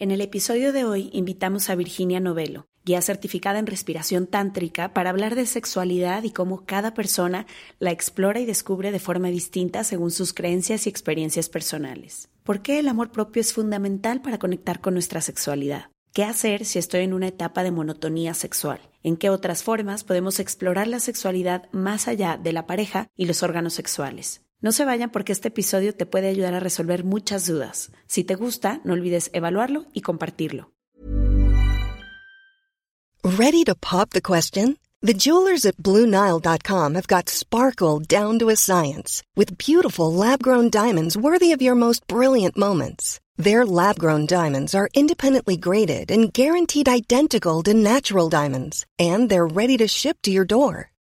En el episodio de hoy invitamos a Virginia Novello, guía certificada en respiración tántrica, para hablar de sexualidad y cómo cada persona la explora y descubre de forma distinta según sus creencias y experiencias personales. ¿Por qué el amor propio es fundamental para conectar con nuestra sexualidad? ¿Qué hacer si estoy en una etapa de monotonía sexual? ¿En qué otras formas podemos explorar la sexualidad más allá de la pareja y los órganos sexuales? No se vayan porque este episodio te puede ayudar a resolver muchas dudas. Si te gusta, no olvides evaluarlo y compartirlo. Ready to pop the question? The jewelers at BlueNile.com have got sparkle down to a science with beautiful lab-grown diamonds worthy of your most brilliant moments. Their lab-grown diamonds are independently graded and guaranteed identical to natural diamonds, and they're ready to ship to your door.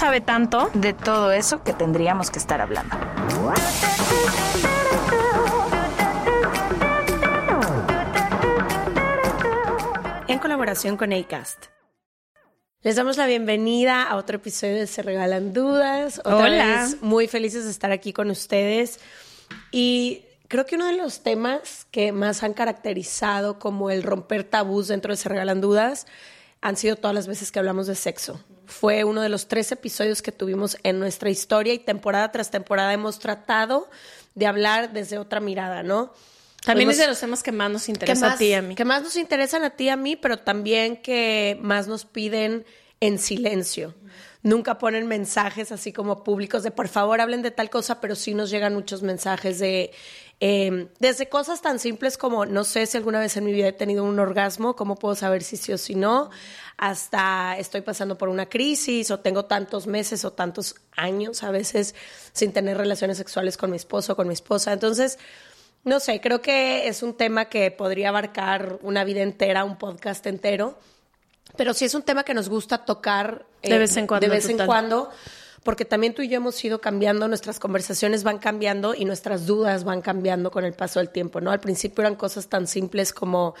sabe tanto de todo eso que tendríamos que estar hablando. En colaboración con ACAST. Les damos la bienvenida a otro episodio de Se Regalan Dudas. Otra Hola. vez muy felices de estar aquí con ustedes. Y creo que uno de los temas que más han caracterizado como el romper tabús dentro de Se Regalan Dudas han sido todas las veces que hablamos de sexo. Fue uno de los tres episodios que tuvimos en nuestra historia y temporada tras temporada hemos tratado de hablar desde otra mirada, ¿no? También es de los temas que más nos que interesa más, a ti y a mí. que más nos interesan a ti y a mí, pero también que más nos piden en silencio. Nunca ponen mensajes así como públicos de por favor hablen de tal cosa, pero sí nos llegan muchos mensajes de eh, desde cosas tan simples como no sé si alguna vez en mi vida he tenido un orgasmo, cómo puedo saber si sí o si no, hasta estoy pasando por una crisis o tengo tantos meses o tantos años a veces sin tener relaciones sexuales con mi esposo o con mi esposa. Entonces, no sé, creo que es un tema que podría abarcar una vida entera, un podcast entero, pero sí es un tema que nos gusta tocar eh, De vez en cuando, de vez en cuando, porque también tú y yo hemos ido cambiando, nuestras conversaciones van cambiando y nuestras dudas van cambiando con el paso del tiempo, ¿no? Al principio eran cosas tan simples como,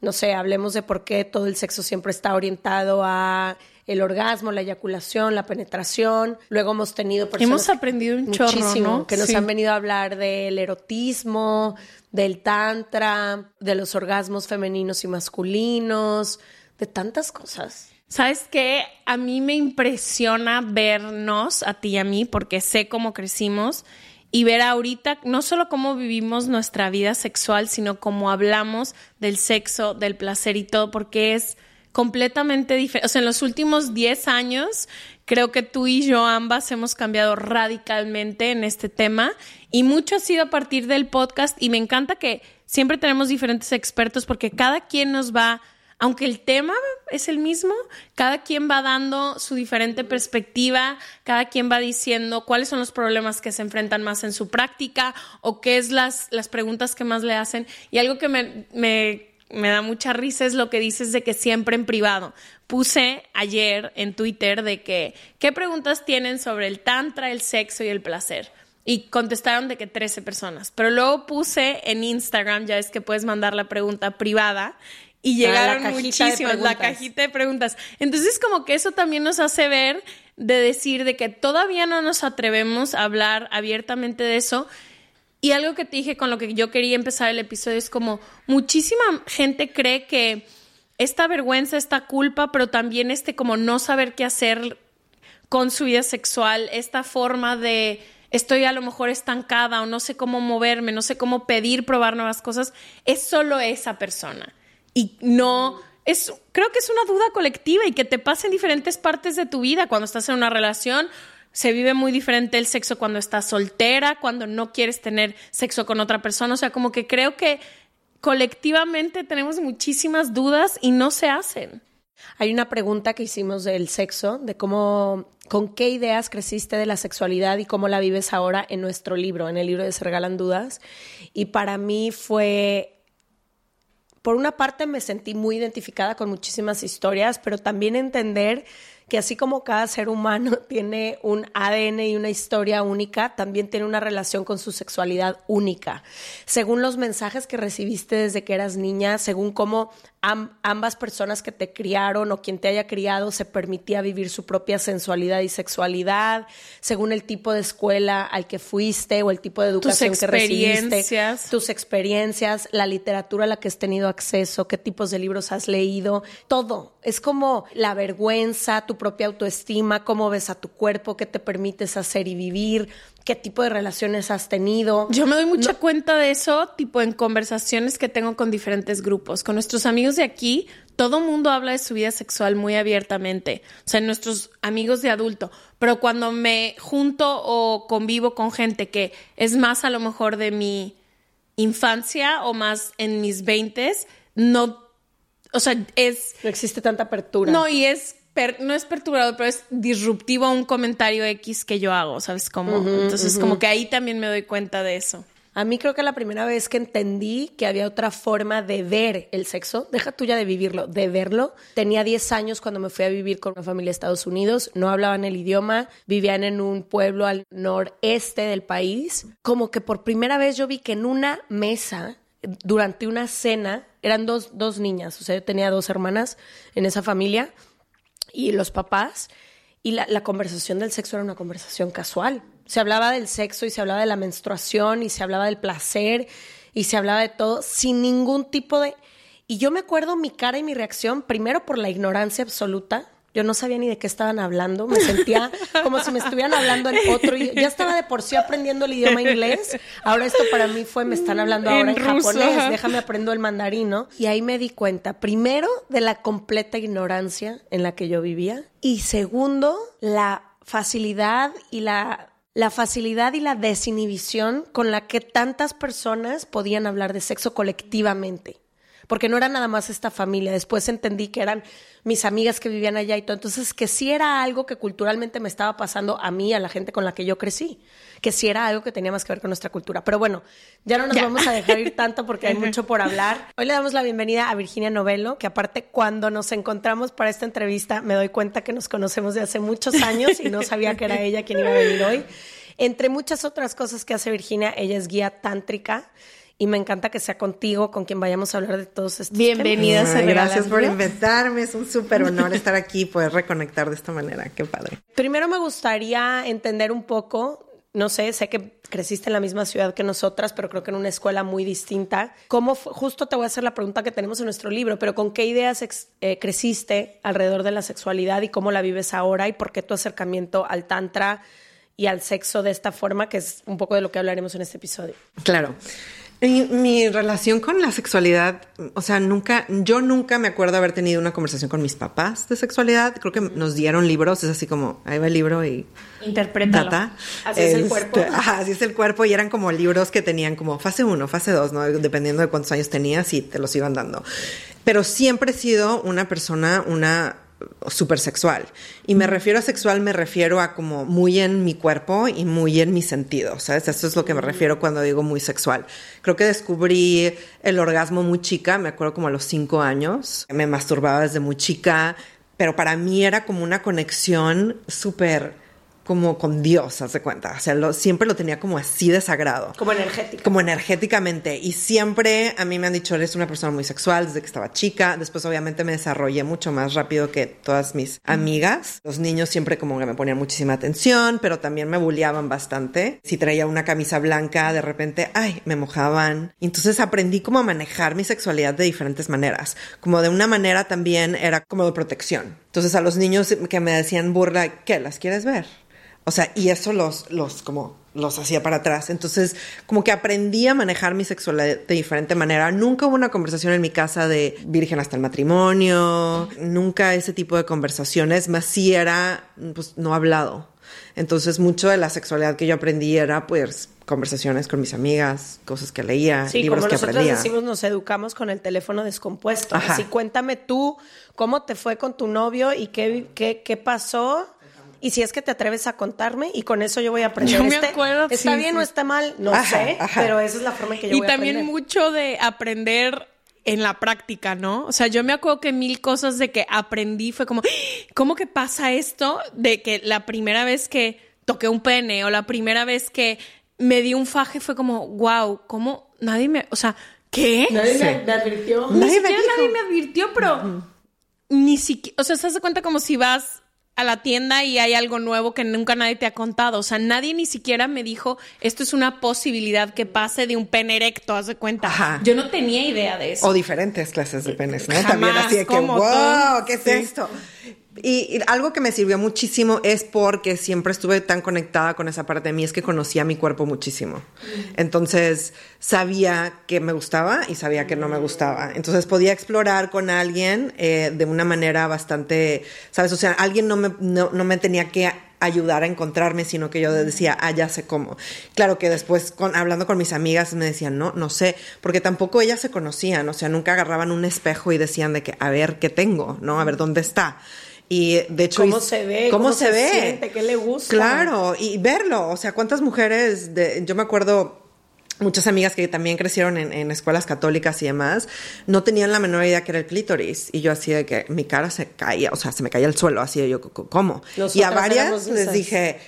no sé, hablemos de por qué todo el sexo siempre está orientado a el orgasmo, la eyaculación, la penetración. Luego hemos tenido personas Hemos aprendido un chorro, muchísimo, ¿no? que nos Sí. han venido a hablar del erotismo, del tantra, de los orgasmos femeninos y masculinos, de tantas cosas. ¿Sabes qué? A mí me impresiona vernos, a ti y a mí, porque sé cómo crecimos y ver ahorita no solo cómo vivimos nuestra vida sexual, sino cómo hablamos del sexo, del placer y todo, porque es completamente diferente. O sea, en los últimos 10 años, creo que tú y yo ambas hemos cambiado radicalmente en este tema y mucho ha sido a partir del podcast y me encanta que siempre tenemos diferentes expertos porque cada quien nos va aunque el tema es el mismo, cada quien va dando su diferente perspectiva, cada quien va diciendo cuáles son los problemas que se enfrentan más en su práctica o qué es las, las preguntas que más le hacen. Y algo que me, me, me da mucha risa es lo que dices de que siempre en privado. Puse ayer en Twitter de que, ¿qué preguntas tienen sobre el tantra, el sexo y el placer? Y contestaron de que 13 personas. Pero luego puse en Instagram, ya es que puedes mandar la pregunta privada, y llegaron la cajita de muchísimas, la cajita de preguntas. Entonces, como que eso también nos hace ver de decir de que todavía no nos atrevemos a hablar abiertamente de eso, Y algo que te dije con lo que yo quería empezar el episodio es como muchísima gente cree que esta vergüenza, esta culpa, pero también este como no saber qué hacer con su vida sexual, esta forma de estoy a lo mejor estancada o no sé cómo moverme, no sé cómo pedir probar nuevas cosas, es solo esa persona. Y no es creo que es una duda colectiva y que te pasa en diferentes partes de tu vida cuando estás en una relación se vive muy diferente el sexo cuando estás soltera, cuando no quieres tener sexo con otra persona. O sea, como que creo que colectivamente tenemos muchísimas dudas y no se hacen. Hay una pregunta que hicimos del sexo, de cómo, con qué ideas creciste de la sexualidad y cómo la vives ahora en nuestro libro, en el libro de Se Regalan Dudas. Y para mí fue, por una parte me sentí muy identificada con muchísimas historias, pero también entender que así como cada ser humano tiene un ADN y una historia única, también tiene una relación con su sexualidad única. Según los mensajes que recibiste desde que eras niña, según cómo ambas personas que te criaron o quien te haya criado se permitía vivir su propia sensualidad y sexualidad, según el tipo de escuela al que fuiste o el tipo de educación que recibiste, tus experiencias, la literatura a la que has tenido acceso, qué tipos de libros has leído, todo. Es como la vergüenza, tu propia autoestima, cómo ves a tu cuerpo, qué te permites hacer y vivir, qué tipo de relaciones has tenido. Yo me doy mucha cuenta de eso, tipo en conversaciones que tengo con diferentes grupos. Con nuestros amigos de aquí, todo mundo habla de su vida sexual muy abiertamente, o sea, nuestros amigos de adulto. Pero cuando me junto o convivo con gente que es más a lo mejor de mi infancia o más en mis veintes, no, o sea, es... No existe tanta apertura. No, y es no es perturbador, pero es disruptivo un comentario X que yo hago, ¿sabes cómo? Entonces, como que ahí también me doy cuenta de eso. A mí creo que la primera vez que entendí que había otra forma de ver el sexo, deja tuya de vivirlo, de verlo. Tenía 10 años cuando me fui a vivir con una familia de Estados Unidos, no hablaban el idioma, vivían en un pueblo al noreste del país. Como que por primera vez yo vi que en una mesa, durante una cena, eran dos, dos niñas, o sea, yo tenía dos hermanas en esa familia y los papás, y la, la, conversación del sexo era una conversación casual. Se hablaba del sexo y se hablaba de la menstruación y se hablaba del placer y se hablaba de todo sin ningún tipo de... Y yo me acuerdo mi cara y mi reacción, primero por la ignorancia absoluta, yo no sabía ni de qué estaban hablando, me sentía como si me estuvieran hablando en otro idioma. Ya estaba de por sí aprendiendo el idioma inglés. Ahora esto para mí fue, me están hablando ahora en, japonés, déjame aprendo el mandarino. Y ahí me di cuenta, primero, de la completa ignorancia en la que yo vivía. Y segundo, la facilidad y la la facilidad y la desinhibición con la que tantas personas podían hablar de sexo colectivamente porque no era nada más esta familia. Después entendí que eran mis amigas que vivían allá y todo. Entonces, que sí era algo que culturalmente me estaba pasando a mí, a la gente con la que yo crecí, que sí era algo que tenía más que ver con nuestra cultura. Pero bueno, ya no nos vamos a dejar ir tanto porque hay mucho por hablar. Hoy le damos la bienvenida a Virginia Novello, que aparte cuando nos encontramos para esta entrevista me doy cuenta que nos conocemos de hace muchos años y no sabía que era ella quien iba a venir hoy. Entre muchas otras cosas que hace Virginia, ella es guía tántrica y me encanta que sea contigo con quien vayamos a hablar de todos estos Bienvenidas temas. Gracias por invitarme, es un súper honor estar aquí y poder reconectar de esta manera, qué padre. Primero me gustaría entender un poco, no sé, sé que creciste en la misma ciudad que nosotras, pero creo que en una escuela muy distinta. ¿Cómo justo te voy a hacer la pregunta que tenemos en nuestro libro, pero con qué ideas eh, creciste alrededor de la sexualidad y cómo la vives ahora y por qué tu acercamiento al tantra y al sexo de esta forma, que es un poco de lo que hablaremos en este episodio? Claro. Mi, relación con la sexualidad, o sea, nunca, yo nunca me acuerdo haber tenido una conversación con mis papás de sexualidad. Creo que nos dieron libros, es así como, ahí va el libro y... Interprétalo. Así es el cuerpo. Este, así es el cuerpo y eran como libros que tenían como fase 1, fase 2, ¿no? Dependiendo de cuántos años tenías y te los iban dando. Pero siempre he sido una persona, una súper sexual. Y me refiero a sexual, me refiero a como muy en mi cuerpo y muy en mi sentido, ¿sabes? Eso es lo que me refiero cuando digo muy sexual. Creo que descubrí el orgasmo muy chica, me acuerdo como a los cinco años. Me masturbaba desde muy chica, pero para mí era como una conexión súper como con Dios, haz de cuenta. O sea, lo- siempre lo tenía como así de sagrado. Como energética. Como energéticamente. Y siempre a mí me han dicho, eres una persona muy sexual desde que estaba chica. Después obviamente me desarrollé mucho más rápido que todas mis amigas. Los niños siempre como que me ponían muchísima atención, pero también me bulleaban bastante. Si traía una camisa blanca, de repente, ay, me mojaban. Y entonces aprendí como a manejar mi sexualidad de diferentes maneras. Como de una manera también era como de protección. Entonces a los niños que me decían burla, ¿qué? ¿Las quieres ver? O sea, y eso los, los como los hacía para atrás. Entonces, como que aprendí a manejar mi sexualidad de diferente manera. Nunca hubo una conversación en mi casa de virgen hasta el matrimonio. Nunca ese tipo de conversaciones. Más sí era, pues, no hablado. Entonces, mucho de la sexualidad que yo aprendí era, pues, conversaciones con mis amigas, cosas que leía, Sí, libros como que nosotros aprendía. decimos, nos educamos con el teléfono descompuesto. Ajá. Así, cuéntame tú cómo te fue con tu novio y qué, qué, qué pasó. Y si es que te atreves a contarme, y con eso yo voy a aprender. Yo me Este- acuerdo, ¿Está sí, bien sí. o está mal? No Ajá, sé, ajá. pero esa es la forma en que yo y voy a también aprender. mucho de aprender en la práctica, ¿no? O sea, yo me acuerdo que mil cosas de que aprendí fue como, "¡Ah! ¿cómo que pasa esto? De que la primera vez que toqué un pene o la primera vez que me di un faje fue como, wow, ¿cómo nadie me, o sea, ¿qué? Nadie Sí. me, me advirtió. Ni Nadie me nadie me advirtió, pero ni siquiera, o sea, se hace cuenta como si vas a la tienda y hay algo nuevo que nunca nadie te ha contado. O sea, nadie ni siquiera me dijo, esto es una posibilidad que pase de un pene erecto, haz de cuenta. Ajá. Yo no tenía idea de eso. O diferentes clases de penes, ¿no? Jamás, También así de que, ¿cómo wow? ¿qué es Sí. esto? Y, y algo que me sirvió muchísimo es porque siempre estuve tan conectada con esa parte de mí, es que conocía mi cuerpo muchísimo. Entonces sabía que me gustaba y sabía que no me gustaba. Entonces podía explorar con alguien eh, de una manera bastante, ¿sabes? O sea, alguien no me, no, no me tenía que ayudar a encontrarme, sino que yo decía, ah, ya sé cómo. Claro que después, con, hablando con mis amigas, me decían, no, no sé, porque tampoco ellas se conocían, o sea, nunca agarraban un espejo y decían de que, a ver, ¿qué tengo? ¿No? A ver, ¿dónde está? Y de hecho, ¿Cómo se ve? ¿Cómo, ¿Cómo se, se ve? siente? ¿Qué le gusta? Claro, y verlo, o sea, cuántas mujeres, de, yo me acuerdo muchas amigas que también crecieron en, en escuelas católicas y demás, no tenían la menor idea que era el clítoris. Y yo así de que mi cara se caía, o sea, se me caía el suelo, así de yo, "C- ¿cómo? y a varias les dije,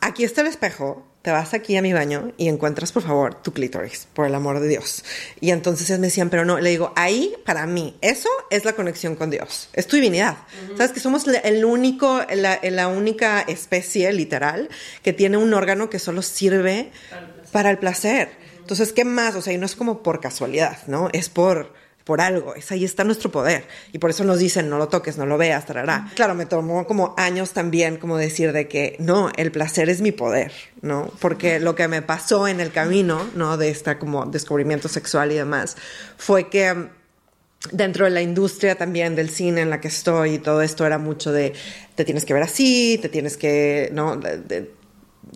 aquí está el espejo, te vas aquí a mi baño y encuentras, por favor, tu clítoris, por el amor de Dios. Y entonces me decían, pero no, le digo, ahí, para mí, eso es la conexión con Dios, es tu divinidad. Sabes que somos el único, la, la única especie, literal, que tiene un órgano que solo sirve para el placer. Entonces, ¿qué más? O sea, y no es como por casualidad, ¿no? Es por, por algo. Es ahí está nuestro poder. Y por eso nos dicen, no lo toques, no lo veas, tarará. Claro, me tomó como años también como decir de que, no, el placer es mi poder, ¿no? Porque lo que me pasó en el camino, ¿no? De esta como descubrimiento sexual y demás, fue que mm, dentro de la industria también del cine en la que estoy y todo esto era mucho de te tienes que ver así, te tienes que, ¿no? De- de-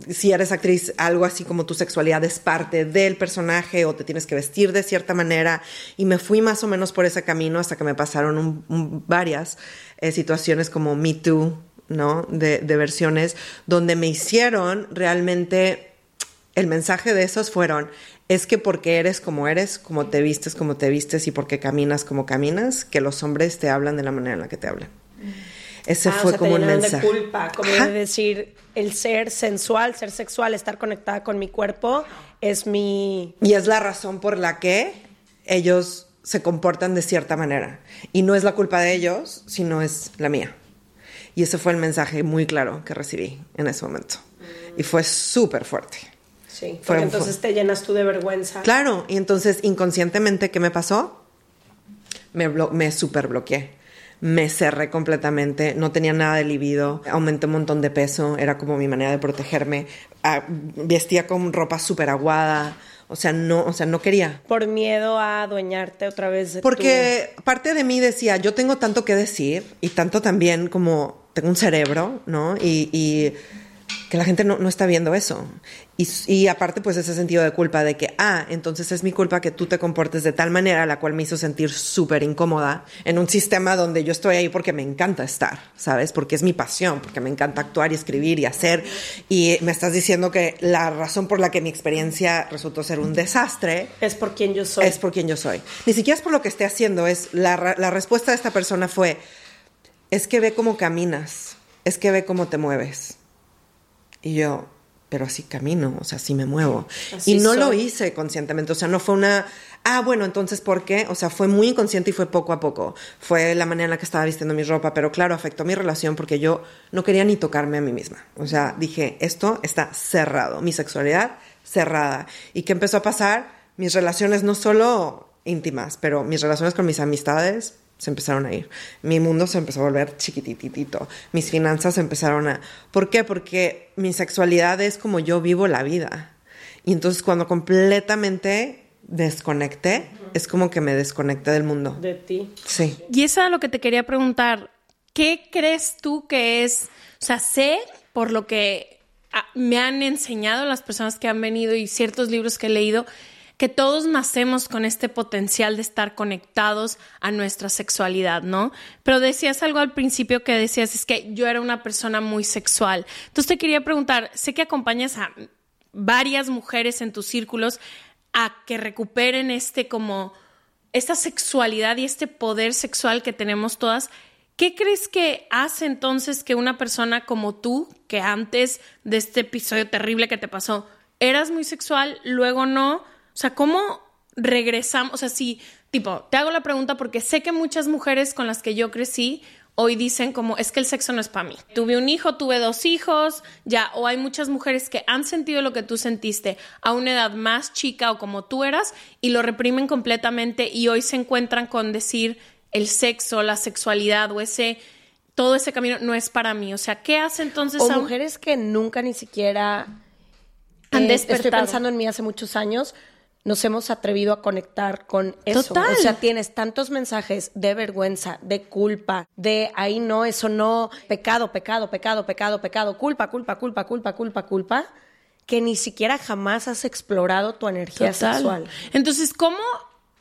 si eres actriz, algo así como tu sexualidad es parte del personaje o te tienes que vestir de cierta manera. Y me fui más o menos por ese camino hasta que me pasaron varias eh, situaciones como Me Too, ¿no? De, de versiones donde me hicieron realmente el mensaje de esos fueron, es que porque eres como eres, como te vistes, como te vistes y porque caminas como caminas, que los hombres te hablan de la manera en la que te hablan. Ese Ah, o fue sea, como te un llenaron mensaje. de culpa, como de decir, el ser sensual, ser sexual, estar conectada con mi cuerpo es mi... Y es la razón por la que ellos se comportan de cierta manera. Y no es la culpa de ellos, sino es la mía. Y ese fue el mensaje muy claro que recibí en ese momento. Y fue súper fuerte. Sí, Fue- porque entonces te llenas tú de vergüenza. Claro, y entonces inconscientemente, ¿qué me pasó? Me, me super bloqueé. Me cerré completamente, no tenía nada de libido, aumenté un montón de peso, era como mi manera de protegerme. Ah, vestía con ropa súper aguada, o sea, no, o sea, no quería. Por miedo a adueñarte otra vez de Porque parte de mí decía, yo tengo tanto que decir y tanto también como tengo un cerebro, ¿no? Y, y que la gente no, no está viendo eso. Y, y aparte, pues ese sentido de culpa de que, ah, entonces es mi culpa que tú te comportes de tal manera, la cual me hizo sentir súper incómoda en un sistema donde yo estoy ahí porque me encanta estar, ¿sabes? Porque es mi pasión, porque me encanta actuar y escribir y hacer. Y me estás diciendo que la razón por la que mi experiencia resultó ser un desastre. Es por quien yo soy. es por quien yo soy. Ni siquiera es por lo que esté haciendo, es la, la respuesta de esta persona fue, es que ve cómo caminas, es que ve cómo te mueves. Y yo, pero así camino, o sea, así me muevo. Así y no lo hice conscientemente, o sea, no fue una, ah, bueno, entonces, ¿por qué? O sea, fue muy inconsciente y fue poco a poco. Fue la manera en la que estaba vistiendo mi ropa, pero claro, afectó mi relación porque yo no quería ni tocarme a mí misma. O sea, dije, esto está cerrado, mi sexualidad cerrada. ¿Y qué empezó a pasar? Mis relaciones no solo íntimas, pero mis relaciones con mis amistades se empezaron a ir. Mi mundo se empezó a volver chiquititito. Mis finanzas empezaron a... ¿Por qué? Porque mi sexualidad es como yo vivo la vida. Y entonces cuando completamente desconecté, es como que me desconecté del mundo. De ti. Sí. Y eso es lo que te quería preguntar. ¿Qué crees tú que es? O sea, sé por lo que ah, me han enseñado las personas que han venido y ciertos libros que he leído, que todos nacemos con este potencial de estar conectados a nuestra sexualidad, ¿no? Pero decías algo al principio que decías, es que yo era una persona muy sexual. Entonces te quería preguntar, sé que acompañas a varias mujeres en tus círculos a que recuperen este como esta sexualidad y este poder sexual que tenemos todas. ¿Qué crees que hace entonces que una persona como tú, que antes de este episodio terrible que te pasó, eras muy sexual, luego no? O sea, ¿cómo regresamos? O sea, si, tipo, te hago la pregunta porque sé que muchas mujeres con las que yo crecí hoy dicen como es que el sexo no es para mí. Tuve un hijo, tuve dos hijos, ya, o hay muchas mujeres que han sentido lo que tú sentiste a una edad más chica o como tú eras y lo reprimen completamente y hoy se encuentran con decir el sexo, la sexualidad o ese todo ese camino no es para mí. O sea, ¿qué hace entonces O a mujeres que nunca ni siquiera Han eh, Estoy despertado. pensando en mí hace muchos años. Nos hemos atrevido a conectar con eso. Total. O sea, tienes tantos mensajes de vergüenza, de culpa, de ahí no, eso no, pecado, pecado, pecado, pecado, pecado, culpa, culpa, culpa, culpa, culpa, culpa, que ni siquiera jamás has explorado tu energía Total. sexual. Entonces, ¿cómo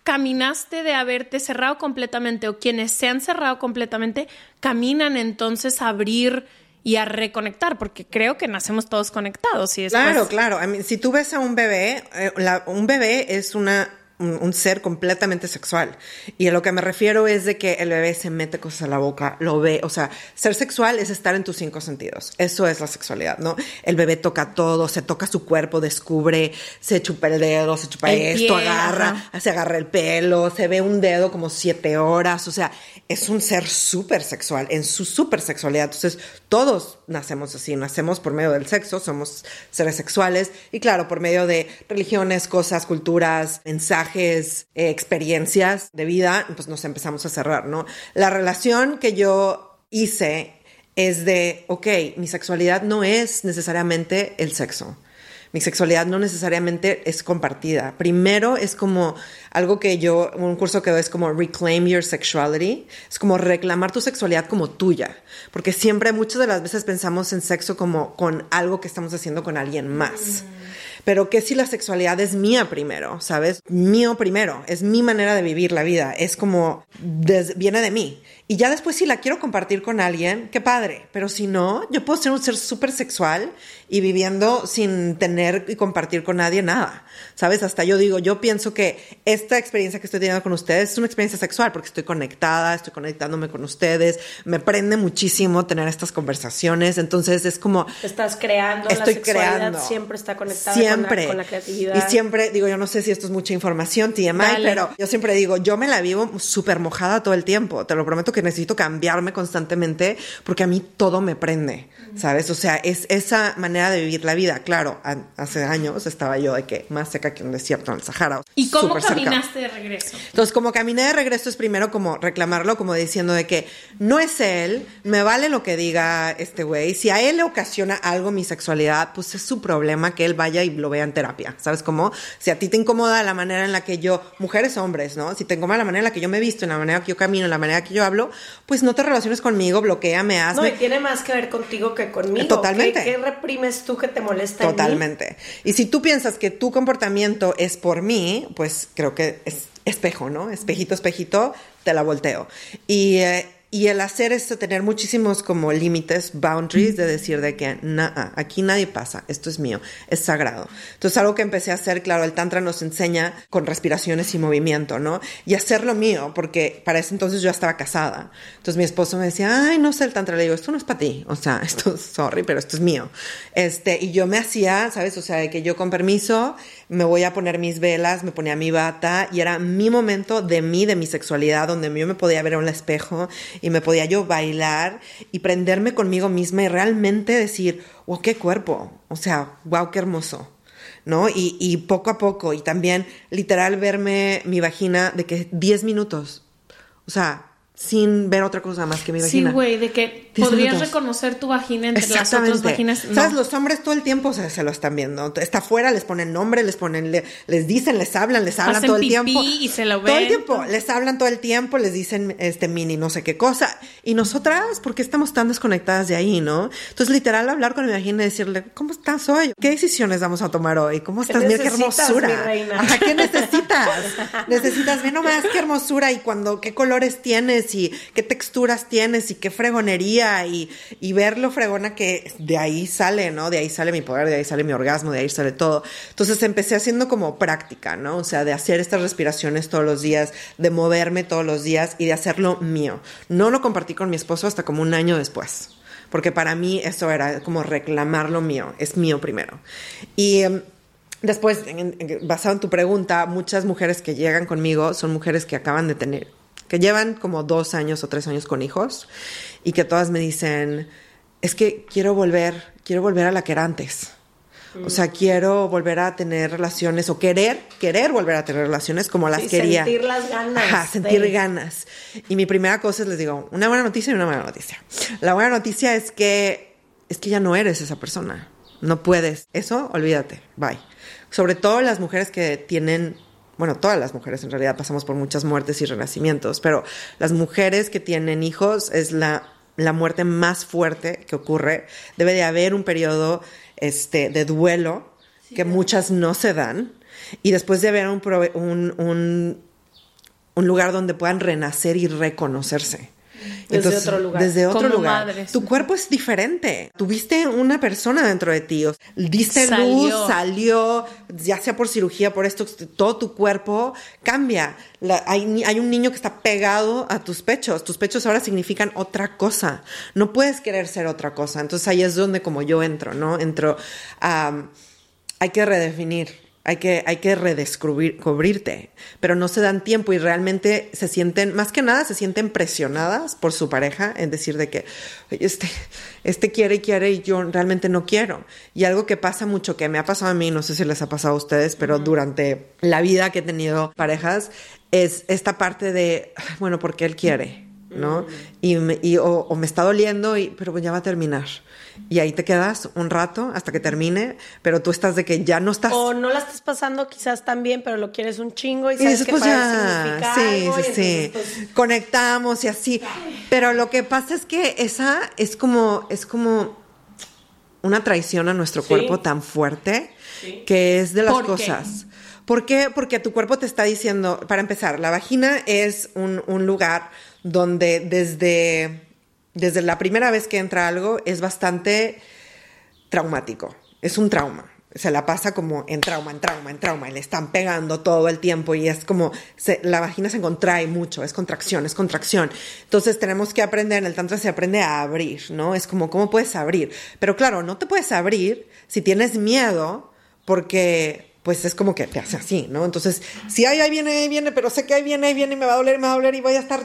caminaste de haberte cerrado completamente o quienes se han cerrado completamente caminan entonces a abrir y a reconectar? Porque creo que nacemos todos conectados y después... Claro, claro. I mean, si tú ves a un bebé, eh, la- un bebé es una un, un ser completamente sexual. Y a lo que me refiero es de que el bebé se mete cosas a la boca, lo ve. O sea, ser sexual es estar en tus cinco sentidos. Eso es la sexualidad, ¿no? El bebé toca todo, se toca su cuerpo, descubre, se chupa el dedo, se chupa El esto, pie, agarra, se agarra el pelo, se ve un dedo como siete horas. O sea, es un ser súper sexual, en su súper sexualidad. Entonces, todos nacemos así, nacemos por medio del sexo, somos seres sexuales. Y claro, por medio de religiones, cosas, culturas, mensajes, eh, experiencias de vida, pues nos empezamos a cerrar, ¿no? La relación que yo hice es de, ok, mi sexualidad no es necesariamente el sexo. Mi sexualidad no necesariamente es compartida. Primero es como algo que yo, un curso que doy es como reclaim your sexuality. Es como reclamar tu sexualidad como tuya. Porque siempre, muchas de las veces pensamos en sexo como con algo que estamos haciendo con alguien más. Pero que si la sexualidad es mía primero, ¿sabes? Mío primero, es mi manera de vivir la vida, es como des- viene de mí. Y ya después si la quiero compartir con alguien, qué padre, pero si no, yo puedo ser un ser súper sexual y viviendo sin tener y compartir con nadie nada, ¿sabes? Hasta yo digo, yo pienso que esta experiencia que estoy teniendo con ustedes es una experiencia sexual porque estoy conectada, estoy conectándome con ustedes, me prende muchísimo tener estas conversaciones, entonces es como Estás creando, estoy la sexualidad creando. siempre está conectada con la- siempre. con la, creatividad. Y siempre, digo, yo no sé si esto es mucha información, TMI, Dale. pero yo siempre digo, yo me la vivo súper mojada todo el tiempo. Te lo prometo que necesito cambiarme constantemente porque a mí todo me prende, ¿sabes? O sea, es esa manera de vivir la vida. Claro, a- hace años estaba yo de que más seca que un desierto en el Sahara. ¿Y cómo súper cerca. caminaste de regreso? Entonces, como caminé de regreso es primero como reclamarlo, como diciendo de que no es él, me vale lo que diga este güey. Si a él le ocasiona algo mi sexualidad, pues es su problema que él vaya y lo vea en terapia. ¿Sabes cómo? Si a ti te incomoda la manera en la que yo, mujeres, hombres, ¿no? Si te incomoda la manera en la que yo me visto, en la manera que yo camino, en la manera que yo hablo, pues no te relaciones conmigo, bloqueame, hazme. No, y tiene más que ver contigo que conmigo. Totalmente. ¿Qué, qué reprimes tú que te molesta en mí? Totalmente. Y si tú piensas que tu comportamiento es por mí, pues creo que es espejo, ¿no? Espejito, espejito, te la volteo. Y, eh, y el hacer esto, tener muchísimos como límites, boundaries, de decir de que nah, aquí nadie pasa, esto es mío, es sagrado. Entonces algo que empecé a hacer, claro, el tantra nos enseña con respiraciones y movimiento, ¿no? Y hacerlo mío, porque para ese entonces yo estaba casada. Entonces mi esposo me decía, ay, no sé el tantra, le digo, esto no es para ti, o sea, esto, sorry, pero esto es mío. Este, y yo me hacía, ¿sabes? O sea, de que yo con permiso me voy a poner mis velas, me ponía mi bata y era mi momento de mí, de mi sexualidad, donde yo me podía ver en el espejo y me podía yo bailar y prenderme conmigo misma y realmente decir, wow, qué cuerpo, o sea, wow, qué hermoso. ¿No? Y, y poco a poco, y también literal verme mi vagina de que 10 minutos. O sea, sin ver otra cosa más que mi vagina. Sí, güey, de que podrías reconocer tu vagina entre las otras vaginas. No. ¿Sabes? Los hombres todo el tiempo se, se, lo están viendo. Está afuera, les ponen nombre, les ponen, le, les dicen, les hablan, les hablan Hacen todo el tiempo. y se lo Todo el ven. tiempo, les hablan todo el tiempo, les dicen este mini no sé qué cosa. Y nosotras, ¿por qué estamos tan desconectadas de ahí, no? Entonces, literal, hablar con mi vagina y decirle, ¿cómo estás hoy? ¿Qué decisiones vamos a tomar hoy? ¿Cómo estás? Mira qué hermosura. mi reina? Ajá, ¿qué necesitas? necesitas, ve nomás qué hermosura y cuando, qué colores tienes y qué texturas tienes y qué fregonería y, y ver lo fregona que de ahí sale, ¿no? De ahí sale mi poder, de ahí sale mi orgasmo, de ahí sale todo. Entonces empecé haciendo como práctica, ¿no? O sea, de hacer estas respiraciones todos los días, de moverme todos los días y de hacerlo mío. No lo compartí con mi esposo hasta como un año después. Porque para mí eso era como reclamar lo mío, es mío primero. Y em, Después, en- en- basado en tu pregunta, muchas mujeres que llegan conmigo son mujeres que acaban de tener, que llevan como dos años o tres años con hijos y que todas me dicen, es que quiero volver, quiero volver a la que era antes. O sea, quiero volver a tener relaciones o querer, querer volver a tener relaciones como las Sí, quería. sentir las ganas Ajá, sentir de- ganas. Y mi primera cosa es les digo, una buena noticia y una mala noticia. La buena noticia es que es que ya no eres esa persona. No puedes. Eso, olvídate. Bye. Sobre todo las mujeres que tienen bueno, todas las mujeres en realidad pasamos por muchas muertes y renacimientos, pero las mujeres que tienen hijos es la, la muerte más fuerte que ocurre. Debe de haber un periodo este, de duelo que muchas no se dan y después de haber un, un, un, un lugar donde puedan renacer y reconocerse. Desde otro lugar. Desde otro Como lugar. madres. Tu cuerpo es diferente. Tuviste una persona dentro de ti. Diste Salió. luz, salió, ya sea por cirugía, por esto, todo tu cuerpo cambia. La- hay, un niño que está pegado a tus pechos. Tus pechos ahora significan otra cosa. No puedes querer ser otra cosa. Entonces ahí es donde como yo entro, ¿no? Entro a... hay que redefinir. Hay que, hay que redescubrir, cubrirte, pero no se dan tiempo y realmente se sienten, más que nada, se sienten presionadas por su pareja en decir de que "Oye, este, este quiere y quiere y yo realmente no quiero. Y algo que pasa mucho, que me ha pasado a mí, no sé si les ha pasado a ustedes, pero durante la vida que he tenido parejas, es esta parte de, "Ay, bueno, porque él quiere, ¿no? Y, me- y- o, o me está doliendo, y, pero ya va a terminar. Y ahí te quedas un rato hasta que termine, pero tú estás de que ya no estás... O no la estás pasando quizás tan bien, pero lo quieres un chingo y Y sabes que pues para él ya, significa sí, algo, sí, y sí, pues, conectamos y así. Pero lo que pasa es que esa es como, es como una traición a nuestro Sí. cuerpo tan fuerte que es de las ¿Por qué? cosas. ¿Por qué? Porque tu cuerpo te está diciendo, para empezar, la vagina es un, un lugar donde desde, desde la primera vez que entra algo es bastante traumático. Es un trauma. Se la pasa como en trauma, en trauma, en trauma, y le están pegando todo el tiempo y es como la vagina se contrae mucho, es contracción, es contracción. Entonces tenemos que aprender, en el tantra se aprende a abrir, ¿no? Es como, ¿cómo puedes abrir? Pero claro, no te puedes abrir si tienes miedo porque pues es como que te hace así, ¿no? Entonces, si ay, ahí viene, ahí viene, pero sé que ahí viene, ahí viene y me va a doler, me va a doler y voy a estar...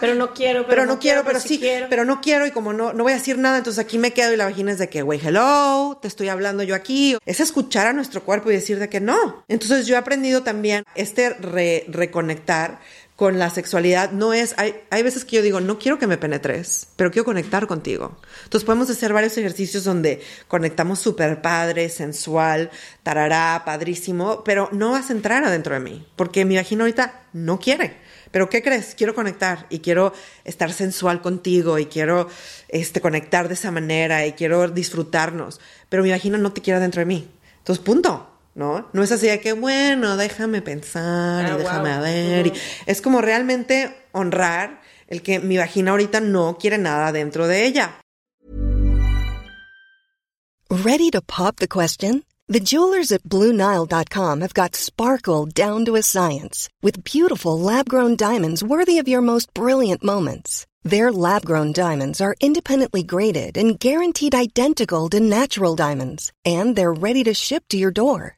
Pero no quiero, pero, no, quiero, pero, sí, quiero. pero no quiero y como no, no voy a decir nada, entonces aquí me quedo y la vagina es de que, güey, hello, te estoy hablando yo aquí. Es escuchar a nuestro cuerpo y decir de que no. Entonces yo he aprendido también este re- reconectar con la sexualidad. No es, hay, hay veces que yo digo, no quiero que me penetres, pero quiero conectar contigo. Entonces podemos hacer varios ejercicios donde conectamos súper padre, sensual, tarará, padrísimo, pero no vas a entrar adentro de mí, porque mi vagina ahorita no quiere. Pero ¿qué crees? Quiero conectar y quiero estar sensual contigo y quiero este, conectar de esa manera y quiero disfrutarnos. Pero mi vagina no te quiere dentro de mí. Entonces, punto. ¿No? No es así de que, bueno, déjame pensar Ah, y déjame wow. ver. y- es como realmente honrar el que mi vagina ahorita no quiere nada dentro de ella. Ready to pop the question? The jewelers at BlueNile.com have got sparkle down to a science with beautiful lab-grown diamonds worthy of your most brilliant moments. Their lab-grown diamonds are independently graded and guaranteed identical to natural diamonds, and they're ready to ship to your door.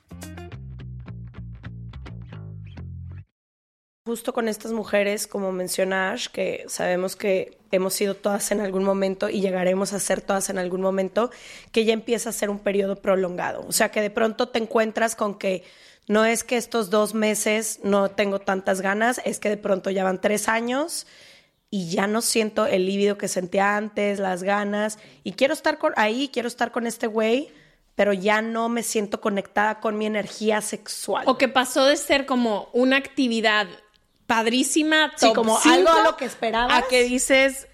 Justo con estas mujeres, como menciona Ash, que sabemos que hemos sido todas en algún momento y llegaremos a ser todas en algún momento, que ya empieza a ser un periodo prolongado. O sea, que de pronto te encuentras con que no es que estos dos meses no tengo tantas ganas, es que de pronto ya van tres años y ya no siento el líbido que sentía antes, las ganas, y quiero estar con, ahí, quiero estar con este güey, pero ya no me siento conectada con mi energía sexual. O que pasó de ser como una actividad padrísima, Sí, top como cinco, algo a lo que esperabas. A que dices,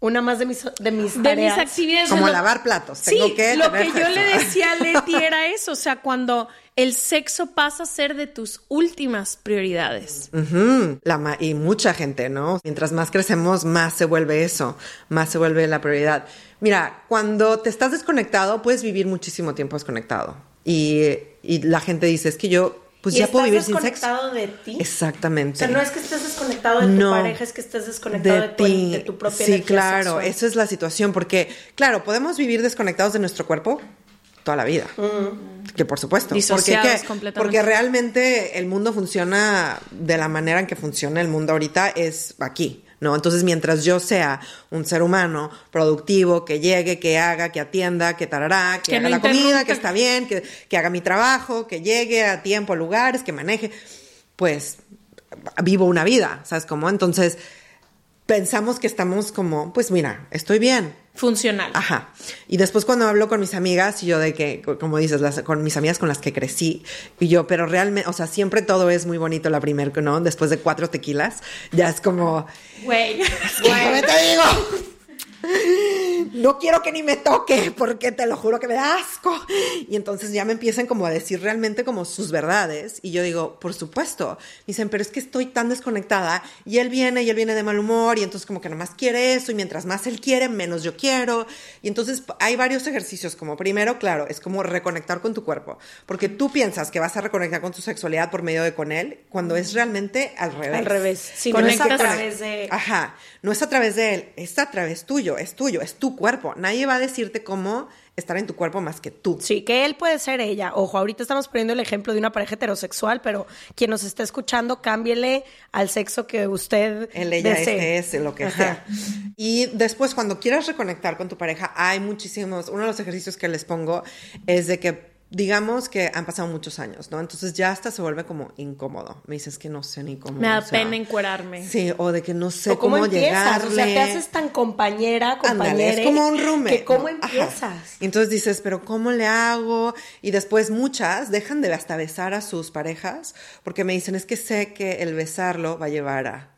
Una más de mis, de mis de tareas. mis actividades. Como lo- lavar platos. Sí, Tengo que lo que yo le decía a Leti era eso, o sea, cuando el sexo pasa a ser de tus últimas prioridades. Ujú, la ma- y mucha gente, ¿no? Mientras más crecemos, más se vuelve eso, más se vuelve la prioridad. Mira, cuando te estás desconectado, puedes vivir muchísimo tiempo desconectado. Y, y la gente dice, es que yo, pues ¿Y ya puedo estás vivir sin desconectado sexo. de ti? Exactamente. O sea, no es que estés desconectado de tu No. pareja, es que estés desconectado de, tu, de tu propia Sí, energía claro, sexual. eso es la situación, porque, claro, podemos vivir desconectados de nuestro cuerpo toda la vida. Que por supuesto. Porque, ¿qué? completamente. porque realmente el mundo funciona de la manera en que funciona el mundo ahorita es aquí. ¿No? Entonces, mientras yo sea un ser humano productivo, que llegue, que haga, que atienda, que tarará, que, Que haga no la comida, que está bien, que, que haga mi trabajo, que llegue a tiempo a lugares, que maneje, pues vivo una vida, ¿sabes cómo? Entonces, pensamos que estamos como, pues mira, estoy bien. Funcional. Ajá. Y después cuando hablo con mis amigas, y yo de que, como dices, las, con mis amigas con las que crecí, y yo, pero realmente, o sea, siempre todo es muy bonito la primera, ¿no? Después de cuatro tequilas, ya es como, Güey. ¿qué te digo? No quiero que ni me toque porque te lo juro que me da asco. Y entonces ya me empiezan como a decir realmente como sus verdades y yo digo, por supuesto. dicen, pero es que estoy tan desconectada y él viene y él viene de mal humor y entonces como que nomás quiere eso y mientras más él quiere, menos yo quiero. Y entonces hay varios ejercicios como primero, claro, es como reconectar con tu cuerpo, porque tú piensas que vas a reconectar con tu sexualidad por medio de con él, cuando es realmente al revés. Al revés. Sí, no es esa- a través de... Ajá, no es a través de él, es a través tuyo, es tuyo, es tu cuerpo. Nadie va a decirte cómo estar en tu cuerpo más que tú. Sí, que él puede ser ella. Ojo, ahorita estamos poniendo el ejemplo de una pareja heterosexual, pero quien nos está escuchando, cámbiele al sexo que usted El ella desee. es lo que sea. Y después, cuando quieras reconectar con tu pareja, hay muchísimos. Uno de los ejercicios que les pongo es de que, digamos que han pasado muchos años, ¿no? Entonces ya hasta se vuelve como incómodo. Me dices que no sé ni cómo. Me da o sea, pena encuerarme. Sí, o de que no sé O cómo, cómo, empiezas, llegarle. o sea, te haces tan compañera, compañera. es como un roommate. Que cómo ¿no? Ajá. empiezas. Y entonces dices, pero ¿cómo le hago? Y después muchas dejan de hasta besar a sus parejas porque me dicen, es que sé que el besarlo va a llevar a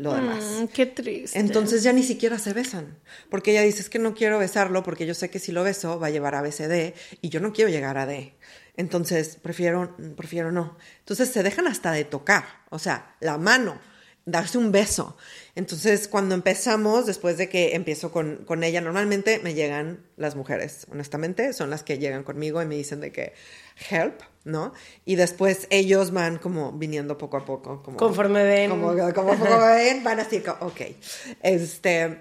lo demás. Mm, qué triste. Entonces ya ni siquiera se besan, porque ella dice, es que no quiero besarlo porque yo sé que si lo beso va a llevar a BCD y yo no quiero llegar a D. Entonces prefiero, prefiero no. Entonces se dejan hasta de tocar, o sea, la mano, darse un beso. Entonces cuando empezamos, después de que empiezo con, con ella, normalmente me llegan las mujeres, honestamente, son las que llegan conmigo y me dicen de que help, ¿no? Y después ellos van como viniendo poco a poco. Como, Conforme ven. Como, como, como ven, van así, co- ok. Este,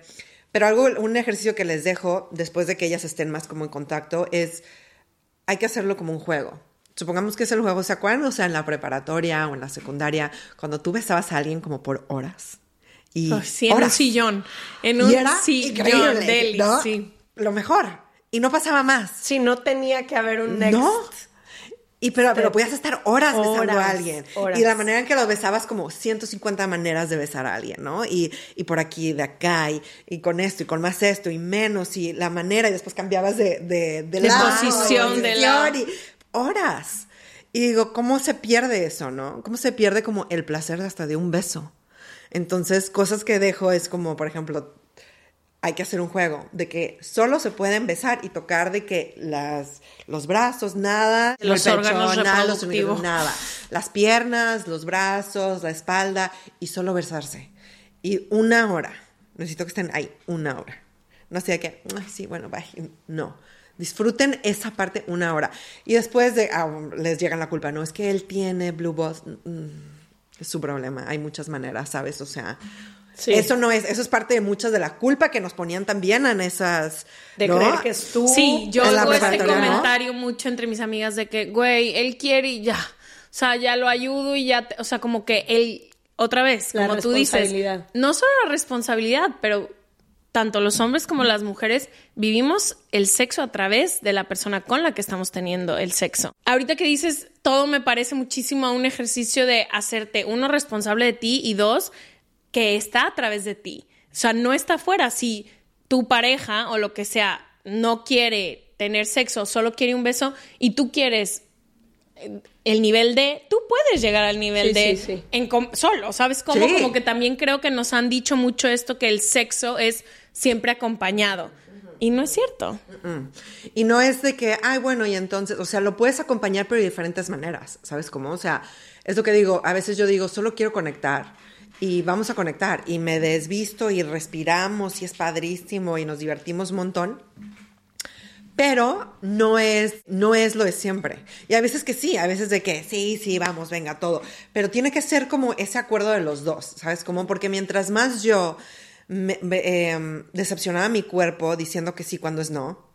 pero algo, un ejercicio que les dejo después de que ellas estén más como en contacto es, hay que hacerlo como un juego. Supongamos que es el juego, ¿se acuerdan? O sea, en la preparatoria o en la secundaria, cuando tú besabas a alguien como por horas. Y sí, en un sillón. En un sillón, deli, ¿no? sí. Lo mejor. Y no pasaba más. Sí, no tenía que haber un next. No. Y pero, pero podías estar horas, besando a alguien. horas. Y la manera en que lo besabas, como 150 maneras de besar a alguien, ¿no? Y, y por aquí, de acá, y, y con esto, y con más esto, y menos, y la manera, y después cambiabas de, de, de De lado, posición, de lado. y horas. Y digo, ¿cómo se pierde eso, no? ¿Cómo se pierde como el placer hasta de un beso? Entonces, cosas que dejo es como, por ejemplo, hay que hacer un juego de que solo se pueden besar y tocar de que las los brazos nada Los el órganos nada, los nada. Las piernas los brazos la espalda y solo besarse. Y una hora. Necesito que estén ahí una hora. No sea que ay sí bueno bye no. Disfruten esa parte una hora. Y después de ah, les llega la culpa no es que él tiene blue balls Mm, es su problema. Hay muchas maneras sabes o sea Sí. eso no es, eso es parte de muchas de la culpa que nos ponían también en esas. De ¿no? creer que es tú. Sí, yo hago este comentario mucho entre mis amigas de que, güey, él quiere y ya. O sea, ya lo ayudo y ya, te- o sea, como que él, otra vez, La como tú dices, no solo la responsabilidad, pero tanto los hombres como las mujeres vivimos el sexo a través de la persona con la que estamos teniendo el sexo. Ahorita que dices, todo me parece muchísimo a un ejercicio de hacerte, uno, responsable de ti y dos, que está a través de ti. O sea, no está afuera. Si tu pareja o lo que sea no quiere tener sexo, solo quiere un beso y tú quieres eh, el nivel de, tú puedes llegar al nivel Sí, de sí, sí. en com- solo, ¿sabes cómo? Como que también creo que nos han dicho mucho esto que el sexo es siempre acompañado. Y no es cierto. Y no es de que, ay, bueno, y entonces, o sea, lo puedes acompañar, pero de diferentes maneras, ¿sabes cómo? O sea, es lo que digo, a veces yo digo, solo quiero conectar. Y vamos a conectar. Y me desvisto y respiramos y es padrísimo y nos divertimos un montón. Pero no es, no es lo de siempre. Y a veces que sí, a veces de que sí, sí, vamos, venga, todo. Pero tiene que ser como ese acuerdo de los dos, ¿sabes? Como porque mientras más yo me- eh, decepcionaba a mi cuerpo diciendo que sí cuando es no,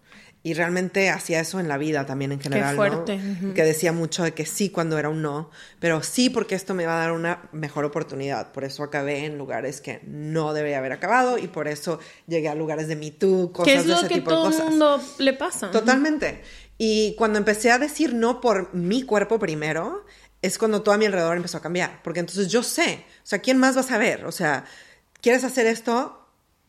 y realmente hacía eso en la vida también en general, fuerte, ¿no? ujú. Que decía mucho de que sí cuando era un no, pero sí porque esto me va a dar una mejor oportunidad. Por eso acabé en lugares que no debería haber acabado y por eso llegué a lugares de Me Too, cosas Que es de lo ese que tipo de todo el mundo le pasa. Totalmente. Y cuando empecé a decir no por mi cuerpo primero, es cuando todo a mi alrededor empezó a cambiar. Porque entonces yo sé, o sea, ¿quién más va a saber? O sea, ¿quieres hacer esto?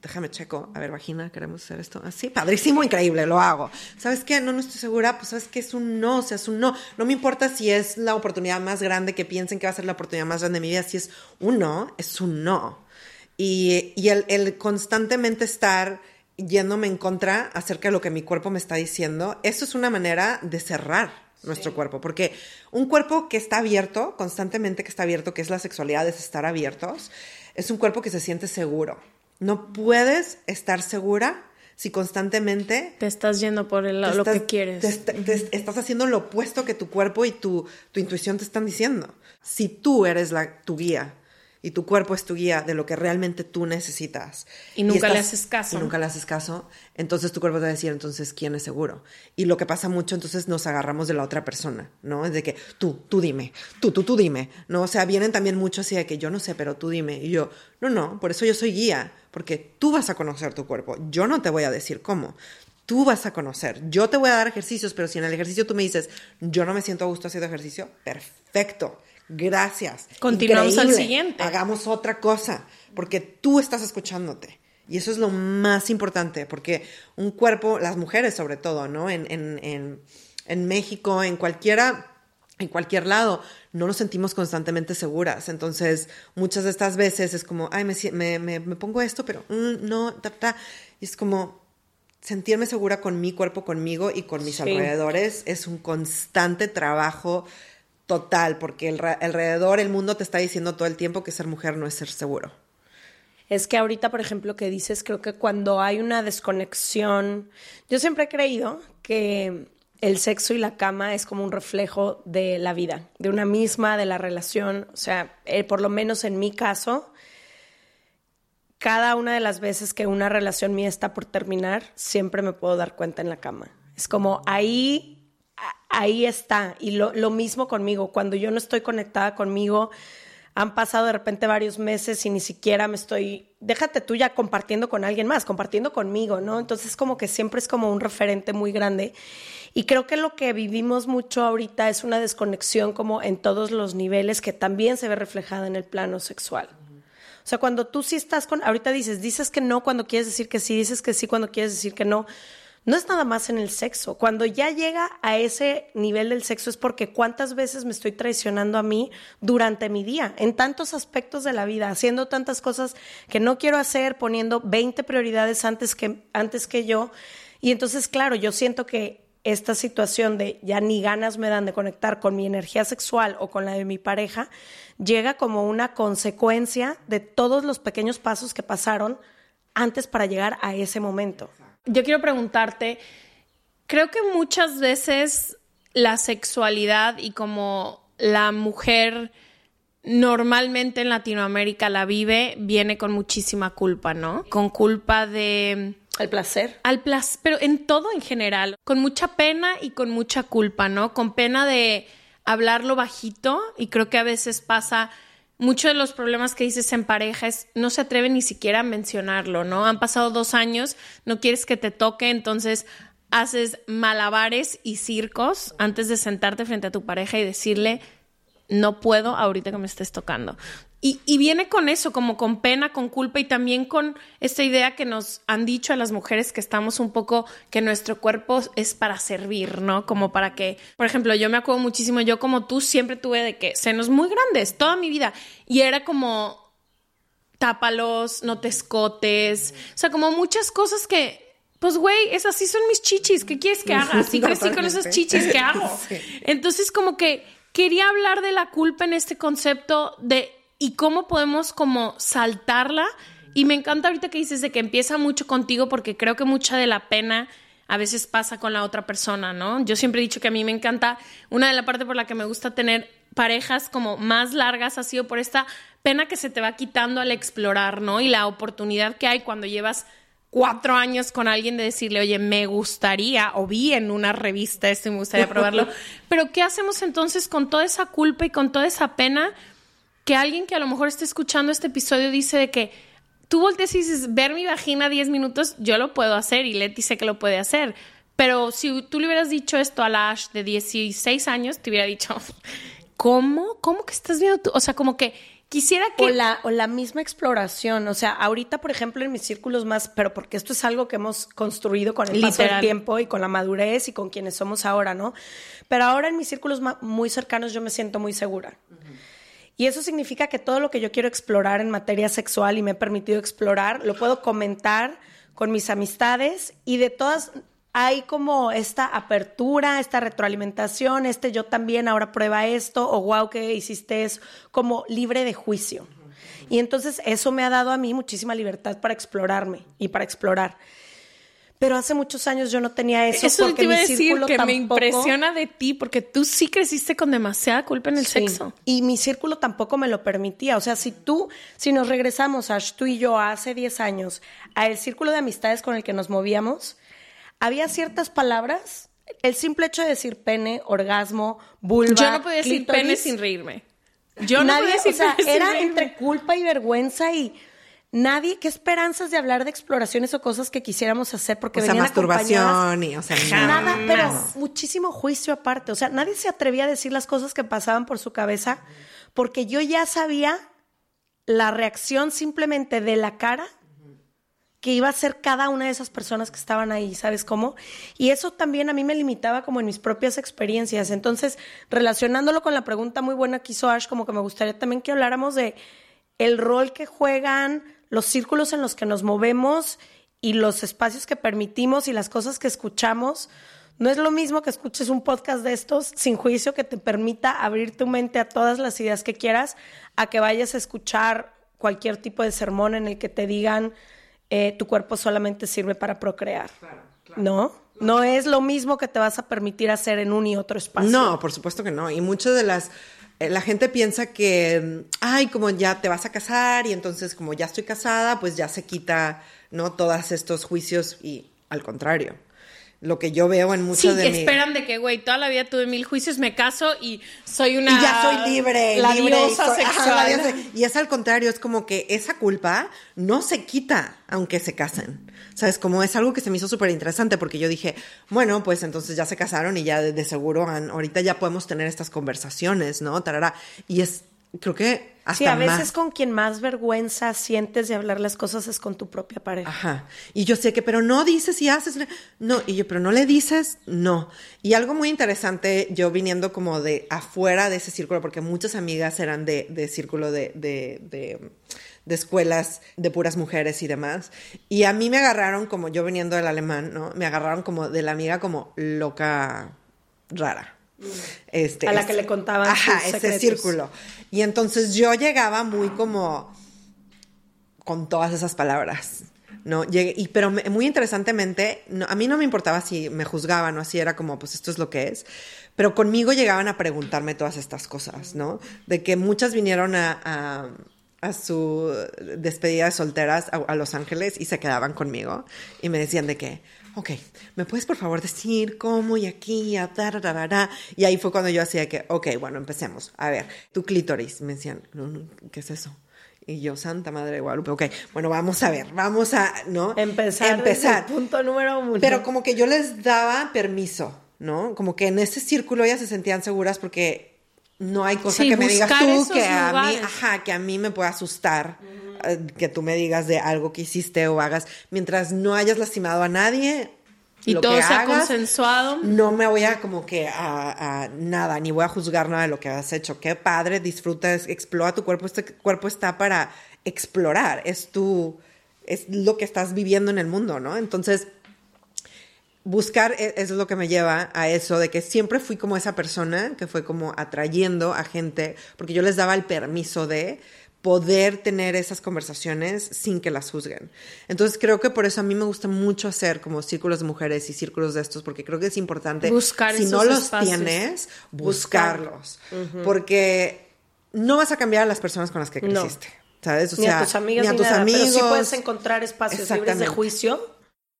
Déjame checo. A ver, vagina, queremos hacer esto. Así, padrísimo, increíble, lo hago. ¿Sabes qué? No, no estoy segura. Pues, ¿sabes qué? Es un no, o sea, es un no. No me importa si es la oportunidad más grande, que piensen que va a ser la oportunidad más grande de mi vida. Si es un no, es un no. Y, y el, el constantemente estar yéndome en contra acerca de lo que mi cuerpo me está diciendo, eso es una manera de cerrar nuestro cuerpo, porque un cuerpo que está abierto, constantemente que está abierto, que es la sexualidad, es estar abiertos, es un cuerpo que se siente seguro. No puedes estar segura si constantemente te estás yendo por el, lo que quieres. estás haciendo lo opuesto que tu cuerpo y tu, tu intuición te están diciendo. Si tú eres la, tu guía, y tu cuerpo es tu guía de lo que realmente tú necesitas. Y nunca le haces caso. Y nunca le haces caso, entonces tu cuerpo te va a decir, entonces, ¿quién es seguro? Y lo que pasa mucho, entonces nos agarramos de la otra persona, ¿no? Es de que tú, tú dime, tú, tú, tú dime, ¿no? O sea, vienen también mucho así de que yo no sé, pero tú dime. Y yo, no, no, por eso yo soy guía, porque tú vas a conocer tu cuerpo, yo no te voy a decir cómo. Tú vas a conocer. Yo te voy a dar ejercicios, pero si en el ejercicio tú me dices, yo no me siento a gusto haciendo ejercicio, perfecto Gracias. Continuamos al siguiente. Hagamos otra cosa, porque tú estás escuchándote. Y eso es lo más importante, porque un cuerpo, las mujeres sobre todo, ¿no? En, en, en, México, en cualquiera, en cualquier lado, no nos sentimos constantemente seguras. Entonces, muchas de estas veces es como, ay, me, me, me, pongo esto, pero mm, no, ta, ta. Y es como sentirme segura con mi cuerpo, conmigo y con mis alrededores. Es un constante trabajo total, porque el, alrededor, el mundo te está diciendo todo el tiempo que ser mujer no es ser seguro. Es que ahorita, por ejemplo, que dices, creo que cuando hay una desconexión, yo siempre he creído que el sexo y la cama es como un reflejo de la vida, de una misma, de la relación. O sea, eh, por lo menos en mi caso, cada una de las veces que una relación mía está por terminar, siempre me puedo dar cuenta en la cama. Es como ahí ahí está. Y lo, lo, mismo conmigo, cuando yo no estoy conectada conmigo, han pasado de repente varios meses y ni siquiera me estoy, déjate tú ya compartiendo con alguien más, compartiendo conmigo, ¿no? Entonces como que siempre es como un referente muy grande. Y creo que lo que vivimos mucho ahorita es una desconexión como en todos los niveles que también se ve reflejada en el plano sexual. O sea, cuando tú sí estás con, ahorita dices, dices que no cuando quieres decir que sí, dices que sí cuando quieres decir que no no es nada más en el sexo. Cuando ya llega a ese nivel del sexo es porque cuántas veces me estoy traicionando a mí durante mi día, en tantos aspectos de la vida, haciendo tantas cosas que no quiero hacer, poniendo 20 prioridades antes que, antes que yo. Y entonces, claro, yo siento que esta situación de ya ni ganas me dan de conectar con mi energía sexual o con la de mi pareja, llega como una consecuencia de todos los pequeños pasos que pasaron antes para llegar a ese momento yo quiero preguntarte, creo que muchas veces la sexualidad y como la mujer normalmente en Latinoamérica la vive, viene con muchísima culpa, ¿no? Con culpa de... Al placer. Al placer, pero en todo en general, con mucha pena y con mucha culpa, ¿no? Con pena de hablarlo bajito y creo que a veces pasa muchos de los problemas que dices en pareja es no se atreven ni siquiera a mencionarlo, ¿no? Han pasado dos años, no quieres que te toque, entonces haces malabares y circos antes de sentarte frente a tu pareja y decirle, no puedo ahorita que me estés tocando. Y, viene con eso, como con pena, con culpa y también con esta idea que nos han dicho a las mujeres que estamos un poco, que nuestro cuerpo es para servir, ¿no? Como para que, por ejemplo, yo me acuerdo muchísimo, yo como tú siempre tuve de que senos muy grandes toda mi vida y era como, tápalos, no te escotes, o sea, como muchas cosas que pues güey, esas sí son mis chichis, ¿qué quieres que haga? Sí crecí con esas chichis, ¿qué hago? Entonces como que quería hablar de la culpa en este concepto de y cómo podemos como saltarla. Y me encanta ahorita que dices de que empieza mucho contigo porque creo que mucha de la pena a veces pasa con la otra persona, ¿no? Yo siempre he dicho que a mí me encanta, una de las partes por la que me gusta tener parejas como más largas ha sido por esta pena que se te va quitando al explorar, ¿no? Y la oportunidad que hay cuando llevas cuatro años con alguien de decirle, oye, me gustaría, o vi en una revista esto y me gustaría probarlo, pero ¿qué hacemos entonces con toda esa culpa y con toda esa pena? Que alguien que a lo mejor esté escuchando este episodio dice de que tú volteas y dices, ver mi vagina 10 minutos, yo lo puedo hacer y Leti sé que lo puede hacer. Pero si tú le hubieras dicho esto a la Ash de 16 años, te hubiera dicho, ¿cómo? ¿Cómo que estás viendo tú? O sea, como que quisiera que... O la, o la misma exploración. O sea, ahorita, por ejemplo, en mis círculos más, pero porque esto es algo que hemos construido con el paso del tiempo y con la madurez y con quienes somos ahora, ¿no? Pero ahora en mis círculos muy cercanos yo me siento muy segura. Y eso significa que todo lo que yo quiero explorar en materia sexual y me he permitido explorar, lo puedo comentar con mis amistades y de todas hay como esta apertura, esta retroalimentación, este yo también ahora prueba esto o wow que hiciste es como libre de juicio. Y entonces eso me ha dado a mí muchísima libertad para explorarme y para explorar. Pero hace muchos años yo no tenía eso. Eso porque te iba a mi decir círculo que me impresiona de ti porque tú sí creciste con demasiada culpa en el Sí. sexo. Y mi círculo tampoco me lo permitía. O sea, si tú, si nos regresamos, Ash, tú y yo, hace 10 años, a el círculo de amistades con el que nos movíamos, había ciertas palabras. El simple hecho de decir pene, orgasmo, vulva. Yo no podía decir clítoris, pene sin reírme. Yo no nadie, podía decir o sea, pene sin era reírme. entre culpa y vergüenza y nadie, qué esperanzas de hablar de exploraciones o cosas que quisiéramos hacer porque O sea, venían acompañadas masturbación y, o sea, nada. Nada, pero muchísimo juicio aparte. O sea, nadie se atrevía a decir las cosas que pasaban por su cabeza porque yo ya sabía la reacción simplemente de la cara que iba a ser cada una de esas personas que estaban ahí, ¿sabes cómo? Y eso también a mí me limitaba como en mis propias experiencias. Entonces, relacionándolo con la pregunta muy buena que hizo Ash, como que me gustaría también que habláramos de el rol que juegan, los círculos en los que nos movemos y los espacios que permitimos y las cosas que escuchamos. No es lo mismo que escuches un podcast de estos sin juicio que te permita abrir tu mente a todas las ideas que quieras, a que vayas a escuchar cualquier tipo de sermón en el que te digan eh, tu cuerpo solamente sirve para procrear. ¿No? No es lo mismo que te vas a permitir hacer en un y otro espacio. No, por supuesto que no. Y muchas de las... eh, La gente piensa que, mm, ay, como ya te vas a casar y entonces como ya estoy casada, pues ya se quita, ¿no? Todos estos juicios y al contrario. Lo que yo veo en Sí, muchas de que mi- esperan de que, güey, toda la vida tuve mil juicios, me caso y soy una... y ya soy libre, La libre, y diosa soy- ajá, sexual. la diosa. Y es al contrario, es como que esa culpa no se quita aunque se casen. ¿Sabes? Como es algo que se me hizo súper interesante porque yo dije, bueno, pues entonces ya se casaron y ya de, de seguro han- ahorita ya podemos tener estas conversaciones, ¿no? Tarara. Y es, creo que hasta Sí, a veces más. con quien más vergüenza sientes de hablar las cosas es con tu propia pareja. Ajá. Y yo sé que, pero no dices y haces. No, y yo, pero no le dices, no. Y algo muy interesante, yo viniendo como de afuera de ese círculo, porque muchas amigas eran de, de círculo de, de, de, de escuelas de puras mujeres y demás. Y a mí me agarraron como, yo viniendo del alemán, ¿no? Me agarraron como de la amiga como loca rara. Este, A la es- que le contaban Ajá, sus ese círculo. Y entonces yo llegaba muy como con todas esas palabras. No, llegué, y, pero me- muy interesantemente, no, a mí no me importaba si me juzgaban o así, era como, pues esto es lo que es. Pero conmigo llegaban a preguntarme todas estas cosas, ¿no? De que muchas vinieron a, a, a su despedida de solteras a, a Los Ángeles y se quedaban conmigo y me decían de que, ok, ¿me puedes por favor decir cómo y aquí, a da? Y ahí fue cuando yo hacía que, ok, bueno, empecemos. A ver, tu clítoris. Me decían, no, no, ¿qué es eso? Y yo, Santa Madre de Guadalupe, ok, bueno, vamos a ver, vamos a, ¿no? Empezar. Empezar. punto número uno. Pero como que yo les daba permiso, ¿no? Como que en ese círculo ellas se sentían seguras porque no hay cosa Sí, que me digas tú que a mí, ajá, que a mí me pueda asustar eh, que tú me digas de algo que hiciste o hagas mientras no hayas lastimado a nadie. Y lo todo que sea hagas, consensuado. No me voy a como que a, a nada, ni voy a juzgar nada de lo que has hecho. Qué padre, disfruta, explora tu cuerpo. Este cuerpo está para explorar, es tu, es lo que estás viviendo en el mundo, ¿no? Entonces, buscar e- es lo que me lleva a eso, de que siempre fui como esa persona que fue como atrayendo a gente, porque yo les daba el permiso de poder tener esas conversaciones sin que las juzguen. Entonces creo que por eso a mí me gusta mucho hacer como círculos de mujeres y círculos de estos, porque creo que es importante, Buscar si no los espacios. tienes, buscarlos, porque no vas a cambiar a las personas con las que No. creciste. ¿Sabes? O ni a tus amigas ni a ni tus nada, amigos. pero sí puedes encontrar espacios libres de juicio.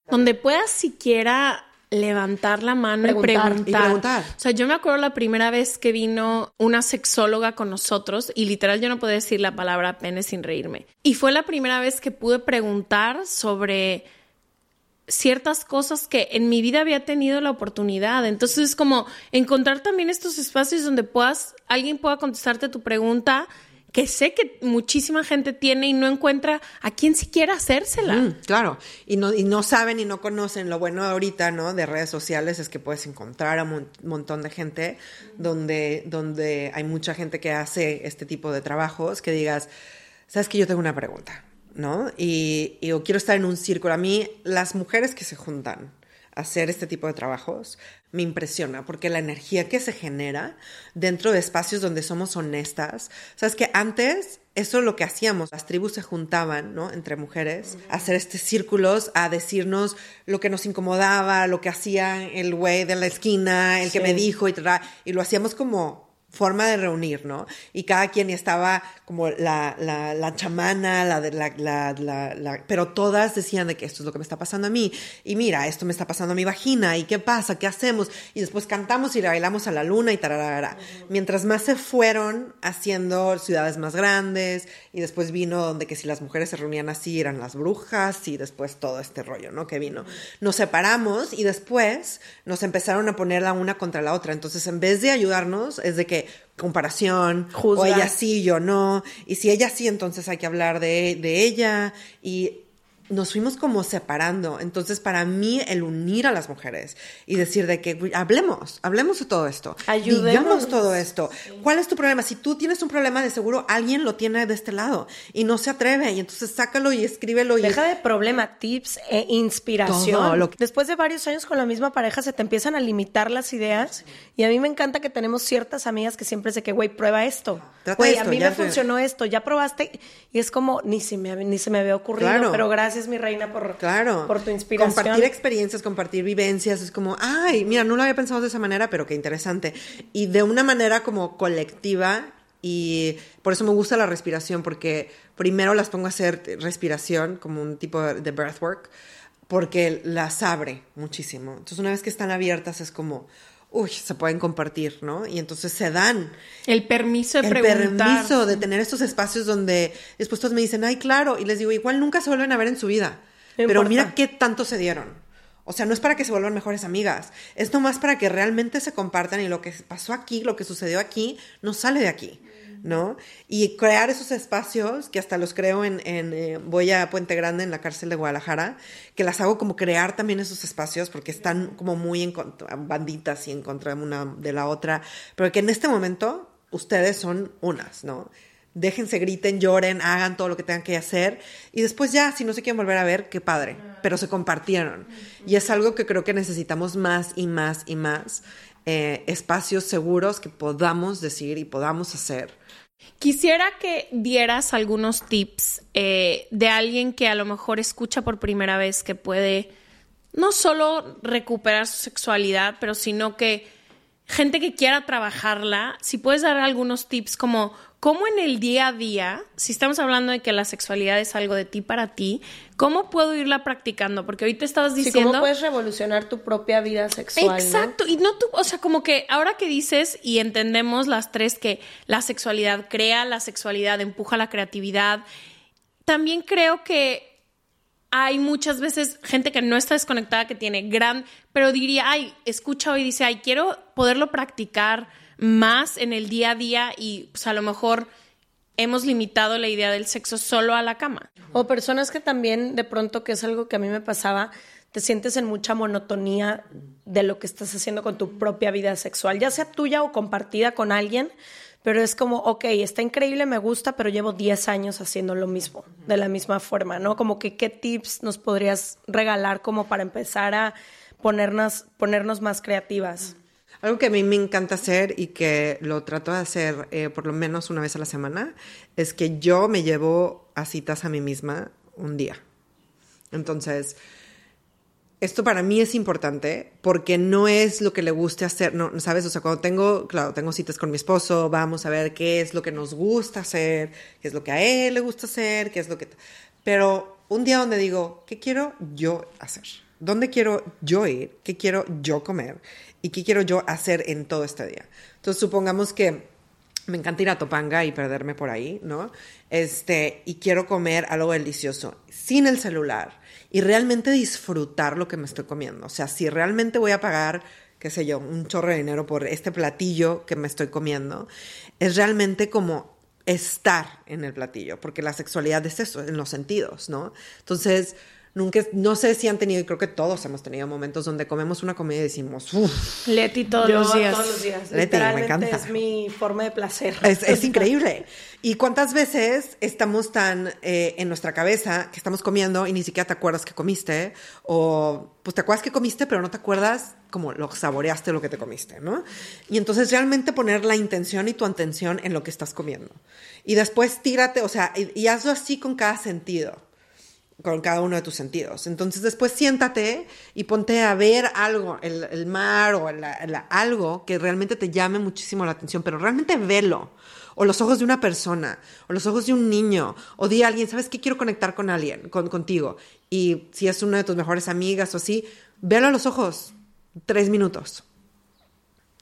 Donde puedas siquiera levantar la mano Preguntar. y Y preguntar. preguntar. O sea, yo me acuerdo la primera vez que vino una sexóloga con nosotros y literal yo no podía decir la palabra pene sin reírme. Y fue la primera vez que pude preguntar sobre ciertas cosas que en mi vida había tenido la oportunidad. Entonces es como encontrar también estos espacios donde puedas, alguien pueda contestarte tu pregunta que sé que muchísima gente tiene y no encuentra a quién siquiera hacérsela. Mm, claro, y no, y no saben y no conocen. Lo bueno ahorita, ¿no? De redes sociales es que puedes encontrar a un montón de gente donde, donde hay mucha gente que hace este tipo de trabajos que digas, sabes que yo tengo una pregunta. ¿no? Y, y quiero estar en un círculo. A mí, las mujeres que se juntan hacer este tipo de trabajos me impresiona porque la energía que se genera dentro de espacios donde somos honestas. Sabes que antes eso es lo que hacíamos. Las tribus se juntaban, ¿no? Entre mujeres, a hacer estos círculos, a decirnos lo que nos incomodaba, lo que hacía el güey de la esquina, el que me dijo y tal. Y lo hacíamos como forma de reunir, ¿no? Y cada quien estaba como la, la, la chamana, la, de, la, la, la, pero todas decían de que esto es lo que me está pasando a mí, y mira, esto me está pasando a mi vagina, y qué pasa, qué hacemos, y después cantamos y le bailamos a la luna y tararara. Mientras más se fueron haciendo ciudades más grandes, y después vino donde que si las mujeres se reunían así eran las brujas, y después todo este rollo, ¿no? Que vino. Nos separamos y después nos empezaron a poner la una contra la otra. Entonces, en vez de ayudarnos, es de que comparación, o ella sí, yo no, y si ella sí, entonces hay que hablar de, de ella, y nos fuimos como separando. Entonces, para mí, el unir a las mujeres y decir de que hablemos, hablemos de todo esto. Ayudemos. Digamos todo esto. ¿Cuál es tu problema? Si tú tienes un problema, de seguro alguien lo tiene de este lado y no se atreve. Y entonces sácalo y escríbelo. Y Deja de problema, tips e inspiración. Todo lo que- Después de varios años con la misma pareja, se te empiezan a limitar las ideas. Y a mí me encanta que tenemos ciertas amigas que siempre es de que, güey, prueba esto. Trata Güey, a mí me funcionó esto, ya probaste. Y es como, ni se me, ni se me había ocurrido. Claro. Pero gracias, mi reina, por, Claro. por tu inspiración. Compartir experiencias, compartir vivencias, es como, ay, mira, no lo había pensado de esa manera, pero qué interesante. Y de una manera como colectiva, y por eso me gusta la respiración, porque primero las pongo a hacer respiración, como un tipo de breathwork, porque las abre muchísimo. Entonces, una vez que están abiertas, es como, uy, se pueden compartir, ¿no? Y entonces se dan El permiso de el preguntar. permiso de tener estos espacios donde después todos me dicen, ay, claro, y les digo, igual nunca se vuelven a ver en su vida, No pero importa. mira qué tanto se dieron. O sea, no es para que se vuelvan mejores amigas, es nomás para que realmente se compartan y lo que pasó aquí, lo que sucedió aquí, no sale de aquí, ¿no? Y crear esos espacios, que hasta los creo en, en, eh, voy a Puente Grande, en la cárcel de Guadalajara, que las hago como crear también esos espacios, porque están como muy en contra, banditas y en contra una de la otra, pero que en este momento ustedes son unas, ¿no? Déjense, griten, lloren, hagan todo lo que tengan que hacer y después ya, si no se quieren volver a ver, qué padre, pero se compartieron. Y es algo que creo que necesitamos más y más y más, eh, espacios seguros que podamos decir y podamos hacer. Quisiera que dieras algunos tips eh, de alguien que a lo mejor escucha por primera vez que puede no solo recuperar su sexualidad, pero sino que gente que quiera trabajarla, si puedes dar algunos tips como cómo en el día a día, si estamos hablando de que la sexualidad es algo de ti para ti, ¿cómo puedo irla practicando? Porque ahorita estabas Sí, diciendo... ¿Cómo puedes revolucionar tu propia vida sexual? ¿no? Exacto, y no tú, o sea, como que ahora que dices y entendemos las tres que la sexualidad crea, la sexualidad empuja la creatividad, también creo que hay muchas veces gente que no está desconectada, que tiene gran, pero diría, ay, escucha hoy dice, ay, quiero poderlo practicar más en el día a día y pues a lo mejor hemos limitado la idea del sexo solo a la cama. O personas que también, de pronto, que es algo que a mí me pasaba, te sientes en mucha monotonía de lo que estás haciendo con tu propia vida sexual, ya sea tuya o compartida con alguien, pero es como, ok, está increíble, me gusta, pero llevo 10 años haciendo lo mismo, de la misma forma, ¿no? Como que qué tips nos podrías regalar como para empezar a ponernos, ponernos más creativas. Algo que a mí me encanta hacer y que lo trato de hacer eh, por lo menos una vez a la semana es que yo me llevo a citas a mí misma un día. Entonces, esto para mí es importante porque no es lo que le guste hacer, no, ¿sabes? O sea, cuando tengo, claro, tengo citas con mi esposo, vamos a ver qué es lo que nos gusta hacer, qué es lo que a él le gusta hacer, qué es lo que... Pero un día donde digo, ¿qué quiero yo hacer? ¿Dónde quiero yo ir? ¿Qué quiero yo comer? ¿Y qué quiero yo hacer en todo este día? Entonces, supongamos que me encanta ir a Topanga y perderme por ahí, ¿no? Este, y quiero comer algo delicioso sin el celular y realmente disfrutar lo que me estoy comiendo. O sea, si realmente voy a pagar, qué sé yo, un chorro de dinero por este platillo que me estoy comiendo, es realmente como estar en el platillo, porque la sexualidad es eso, en los sentidos, ¿no? Entonces, Nunca, no sé si han tenido, y creo que todos hemos tenido momentos donde comemos una comida y decimos, uff. Leti todos los días. todos los días. Leti, me Literalmente encanta. es mi forma de placer. Es, es increíble. ¿Y cuántas veces estamos tan eh, en nuestra cabeza que estamos comiendo y ni siquiera te acuerdas que comiste? O pues te acuerdas que comiste, pero no te acuerdas como lo saboreaste lo que te comiste, ¿no? Y entonces realmente poner la intención y tu atención en lo que estás comiendo. Y después tírate, o sea, y, y hazlo así con cada sentido con cada uno de tus sentidos. Entonces después siéntate y ponte a ver algo, el, el mar o la- la- algo que realmente te llame muchísimo la atención, pero realmente velo. O los ojos de una persona, o los ojos de un niño, o di a alguien, ¿sabes qué? Quiero conectar con alguien, con, contigo. Y si es una de tus mejores amigas o así, velo a los ojos, tres minutos.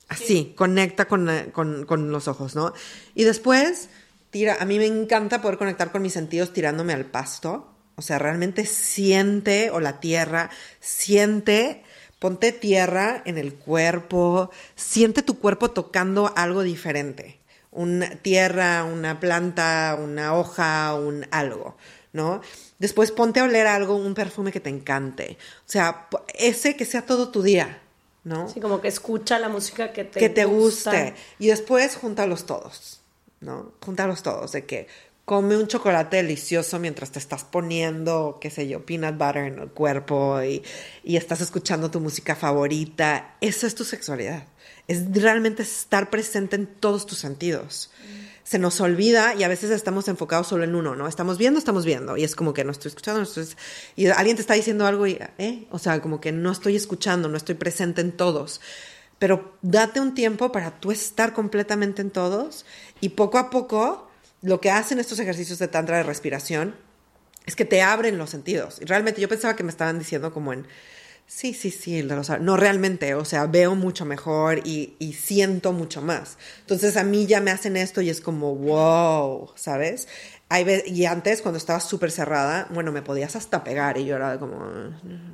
Así, conecta con, eh, con- con los ojos, ¿no? Y después, tira, a mí me encanta poder conectar con mis sentidos tirándome al pasto. O sea, realmente siente, o la tierra, siente, ponte tierra en el cuerpo, siente tu cuerpo tocando algo diferente. Una tierra, una planta, una hoja, un algo, ¿no? Después ponte a oler algo, un perfume que te encante. O sea, ese que sea todo tu día, ¿no? Así como que escucha la música que te que te gusta. guste. Y después júntalos todos, ¿no? Júntalos todos, de que come un chocolate delicioso mientras te estás poniendo, qué sé yo, peanut butter en el cuerpo y, y estás escuchando tu música favorita. Esa es tu sexualidad. Es realmente estar presente en todos tus sentidos. Se nos olvida y a veces estamos enfocados solo en uno, ¿no? Estamos viendo, estamos viendo. Y es como que no estoy escuchando, no estoy... Y alguien te está diciendo algo y, ¿eh? O sea, como que no estoy escuchando, no estoy presente en todos pero date un tiempo para tú estar completamente en todos y poco a poco lo que hacen estos ejercicios de tantra de respiración es que te abren los sentidos. Y realmente yo pensaba que me estaban diciendo como en, sí, sí, sí, el de los- no realmente, o sea, veo mucho mejor y, y siento mucho más. Entonces a mí ya me hacen esto y es como, wow, ¿sabes? Hay y antes, cuando estaba súper cerrada, bueno, me podías hasta pegar y yo era como,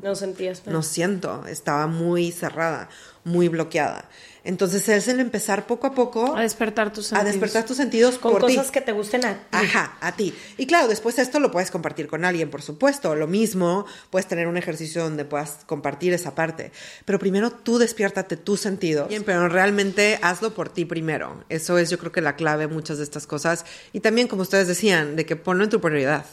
No sentías. no siento, estaba muy cerrada, muy bloqueada. Entonces es el empezar poco a poco A despertar tus a sentidos. despertar tus sentidos Con por ti. cosas que te gusten a ti. Ajá, a ti. Y claro, después esto lo puedes compartir con alguien, por supuesto. Lo mismo, puedes tener un ejercicio donde puedas compartir esa parte. Pero primero tú despiértate tus sentidos. Bien, pero realmente hazlo por ti primero. Eso es yo creo que la clave de muchas de estas cosas. Y también, como ustedes decían, de que ponlo en tu prioridad.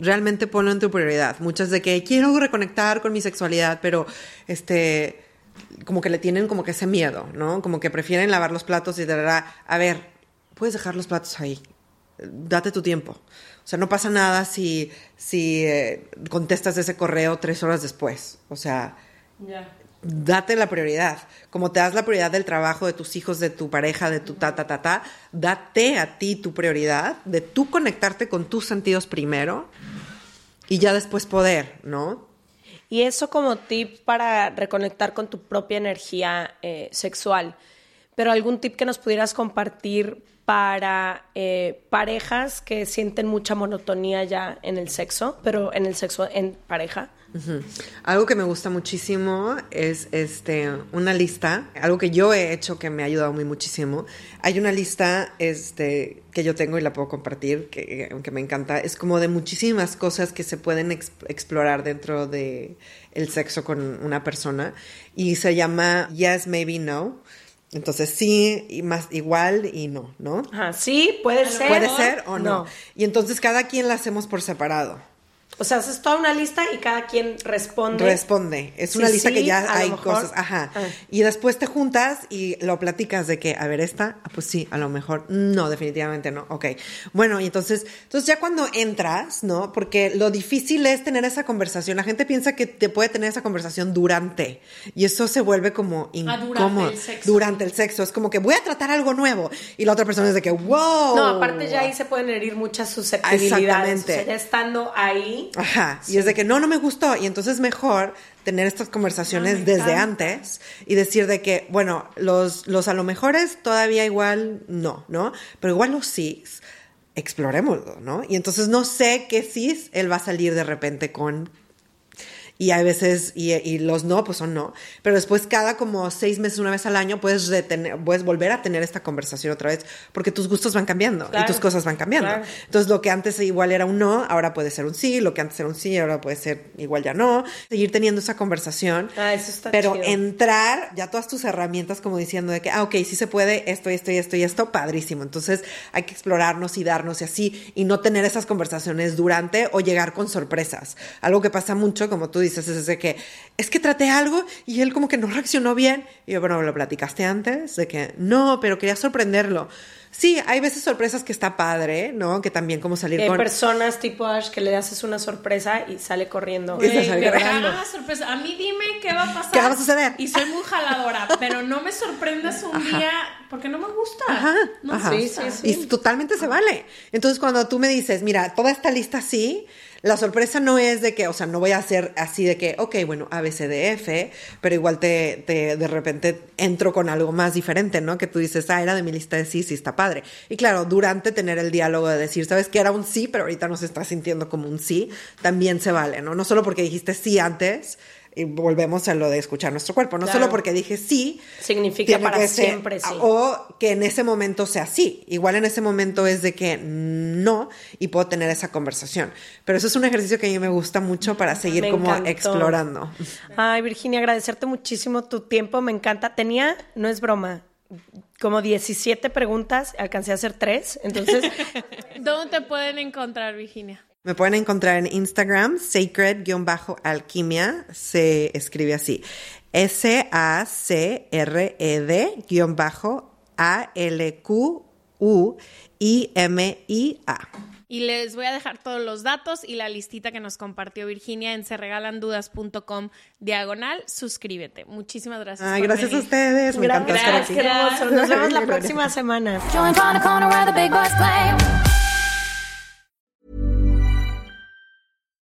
Realmente ponlo en tu prioridad. Muchas de que quiero reconectar con mi sexualidad, pero este como que le tienen como que ese miedo, ¿no? Como que prefieren lavar los platos y de verdad, a ver, puedes dejar los platos ahí. Date tu tiempo. O sea, no pasa nada si, si eh, contestas ese correo tres horas después. O sea, date la prioridad. Como te das la prioridad del trabajo, de tus hijos, de tu pareja, de tu ta, ta, ta, ta, date a ti tu prioridad de tú conectarte con tus sentidos primero y ya después poder, ¿no? Y eso como tip para reconectar con tu propia energía eh, sexual. Pero algún tip que nos pudieras compartir para eh, parejas que sienten mucha monotonía ya en el sexo, pero en el sexo en pareja. Algo que me gusta muchísimo es este una lista, algo que yo he hecho que me ha ayudado muy muchísimo. Hay una lista este que yo tengo y la puedo compartir, que, que me encanta. Es como de muchísimas cosas que se pueden ex- explorar dentro de sexo con una persona y se llama Yes, Maybe No. Entonces sí y más igual y no, ¿no? Ajá, sí, puede ser. Puede ser o no. Y entonces cada quien la hacemos por separado. O sea, haces toda una lista y cada quien responde. Responde. Es Sí, una lista sí, que a ya hay mejor. cosas. Ajá. Ah. Y después te juntas y lo platicas de que, a ver, esta, ah, pues sí, a lo mejor. No, definitivamente no. Ok. Bueno, y entonces, entonces ya cuando entras, ¿no? Porque lo difícil es tener esa conversación. La gente piensa que te puede tener esa conversación durante. Y eso se vuelve como Ah, durante incómodo. el sexo. Durante el sexo. Es como que voy a tratar algo nuevo. Y la otra persona es de que, wow. No, aparte ya ahí se pueden herir muchas susceptibilidades. Exactamente. O sea, ya estando ahí. Ajá, y es de que no, no me gustó. Y entonces mejor tener estas conversaciones desde antes y decir de que, bueno, los, los a lo mejores todavía igual no, ¿no? Pero igual los sí, explorémoslo, ¿no? Y entonces no sé qué sí él va a salir de repente con... y hay veces, y, y los no, pues son no. Pero después cada como seis meses, una vez al año, puedes, retener, puedes volver a tener esta conversación otra vez, porque tus gustos van cambiando y tus cosas van cambiando. Claro. Entonces lo que antes igual era un no, ahora puede ser un sí, lo que antes era un sí, ahora puede ser igual ya no. Seguir teniendo esa conversación. Ah, eso está pero chido. entrar ya todas tus herramientas como diciendo de que, ah, ok, sí se puede esto, esto y esto y esto, padrísimo. Entonces hay que explorarnos y darnos y así, y no tener esas conversaciones durante o llegar con sorpresas. Algo que pasa mucho, como tú dices, es de que, es que traté algo y él como que no reaccionó bien. Y yo, bueno, lo platicaste antes, de que, no, pero quería sorprenderlo. Sí, hay veces sorpresas que está padre, ¿no? Que también como salir Hay con... personas tipo Ash que le haces una sorpresa y sale corriendo. Y sale la sorpresa. A mí dime qué va a pasar. ¿Qué va a suceder? Y soy muy jaladora, pero no me sorprendas un día porque no me gusta. Ajá, no ajá. me gusta. Y totalmente se vale. Entonces, cuando tú me dices, mira, toda esta lista sí, la sorpresa no es de que, o sea, no voy a hacer así de que, ok, bueno, A, B, C, D, F, pero igual te, te de repente entro con algo más diferente, ¿no? Que tú dices, ah, era de mi lista de sí, sí, está padre. Y claro, durante tener el diálogo de decir, sabes que era un sí, pero ahorita no se está sintiendo como un sí, también se vale, ¿no? No solo porque dijiste sí antes. Y volvemos a lo de escuchar nuestro cuerpo. No Claro. solo porque dije sí. Significa para que ser- siempre sí. O que en ese momento sea así. Igual en ese momento es de que no y puedo tener esa conversación. Pero eso es un ejercicio que a mí me gusta mucho para seguir Me como encantó. explorando. Ay, Virginia, agradecerte muchísimo tu tiempo, me encanta. Tenía, no es broma, como 17 preguntas, alcancé a hacer tres, entonces ¿Dónde te pueden encontrar, Virginia? Me pueden encontrar en Instagram, sacred-alquimia, se escribe así. S-A-C-R-E-D-A-L-Q-U-I-M-I-A. Y les voy a dejar todos los datos y la listita que nos compartió Virginia en serregalandudas.com diagonal. Suscríbete. Muchísimas gracias. Ay, por gracias a ustedes. Me encanta estar gracias, aquí. qué hermoso. Nos vemos la próxima semana.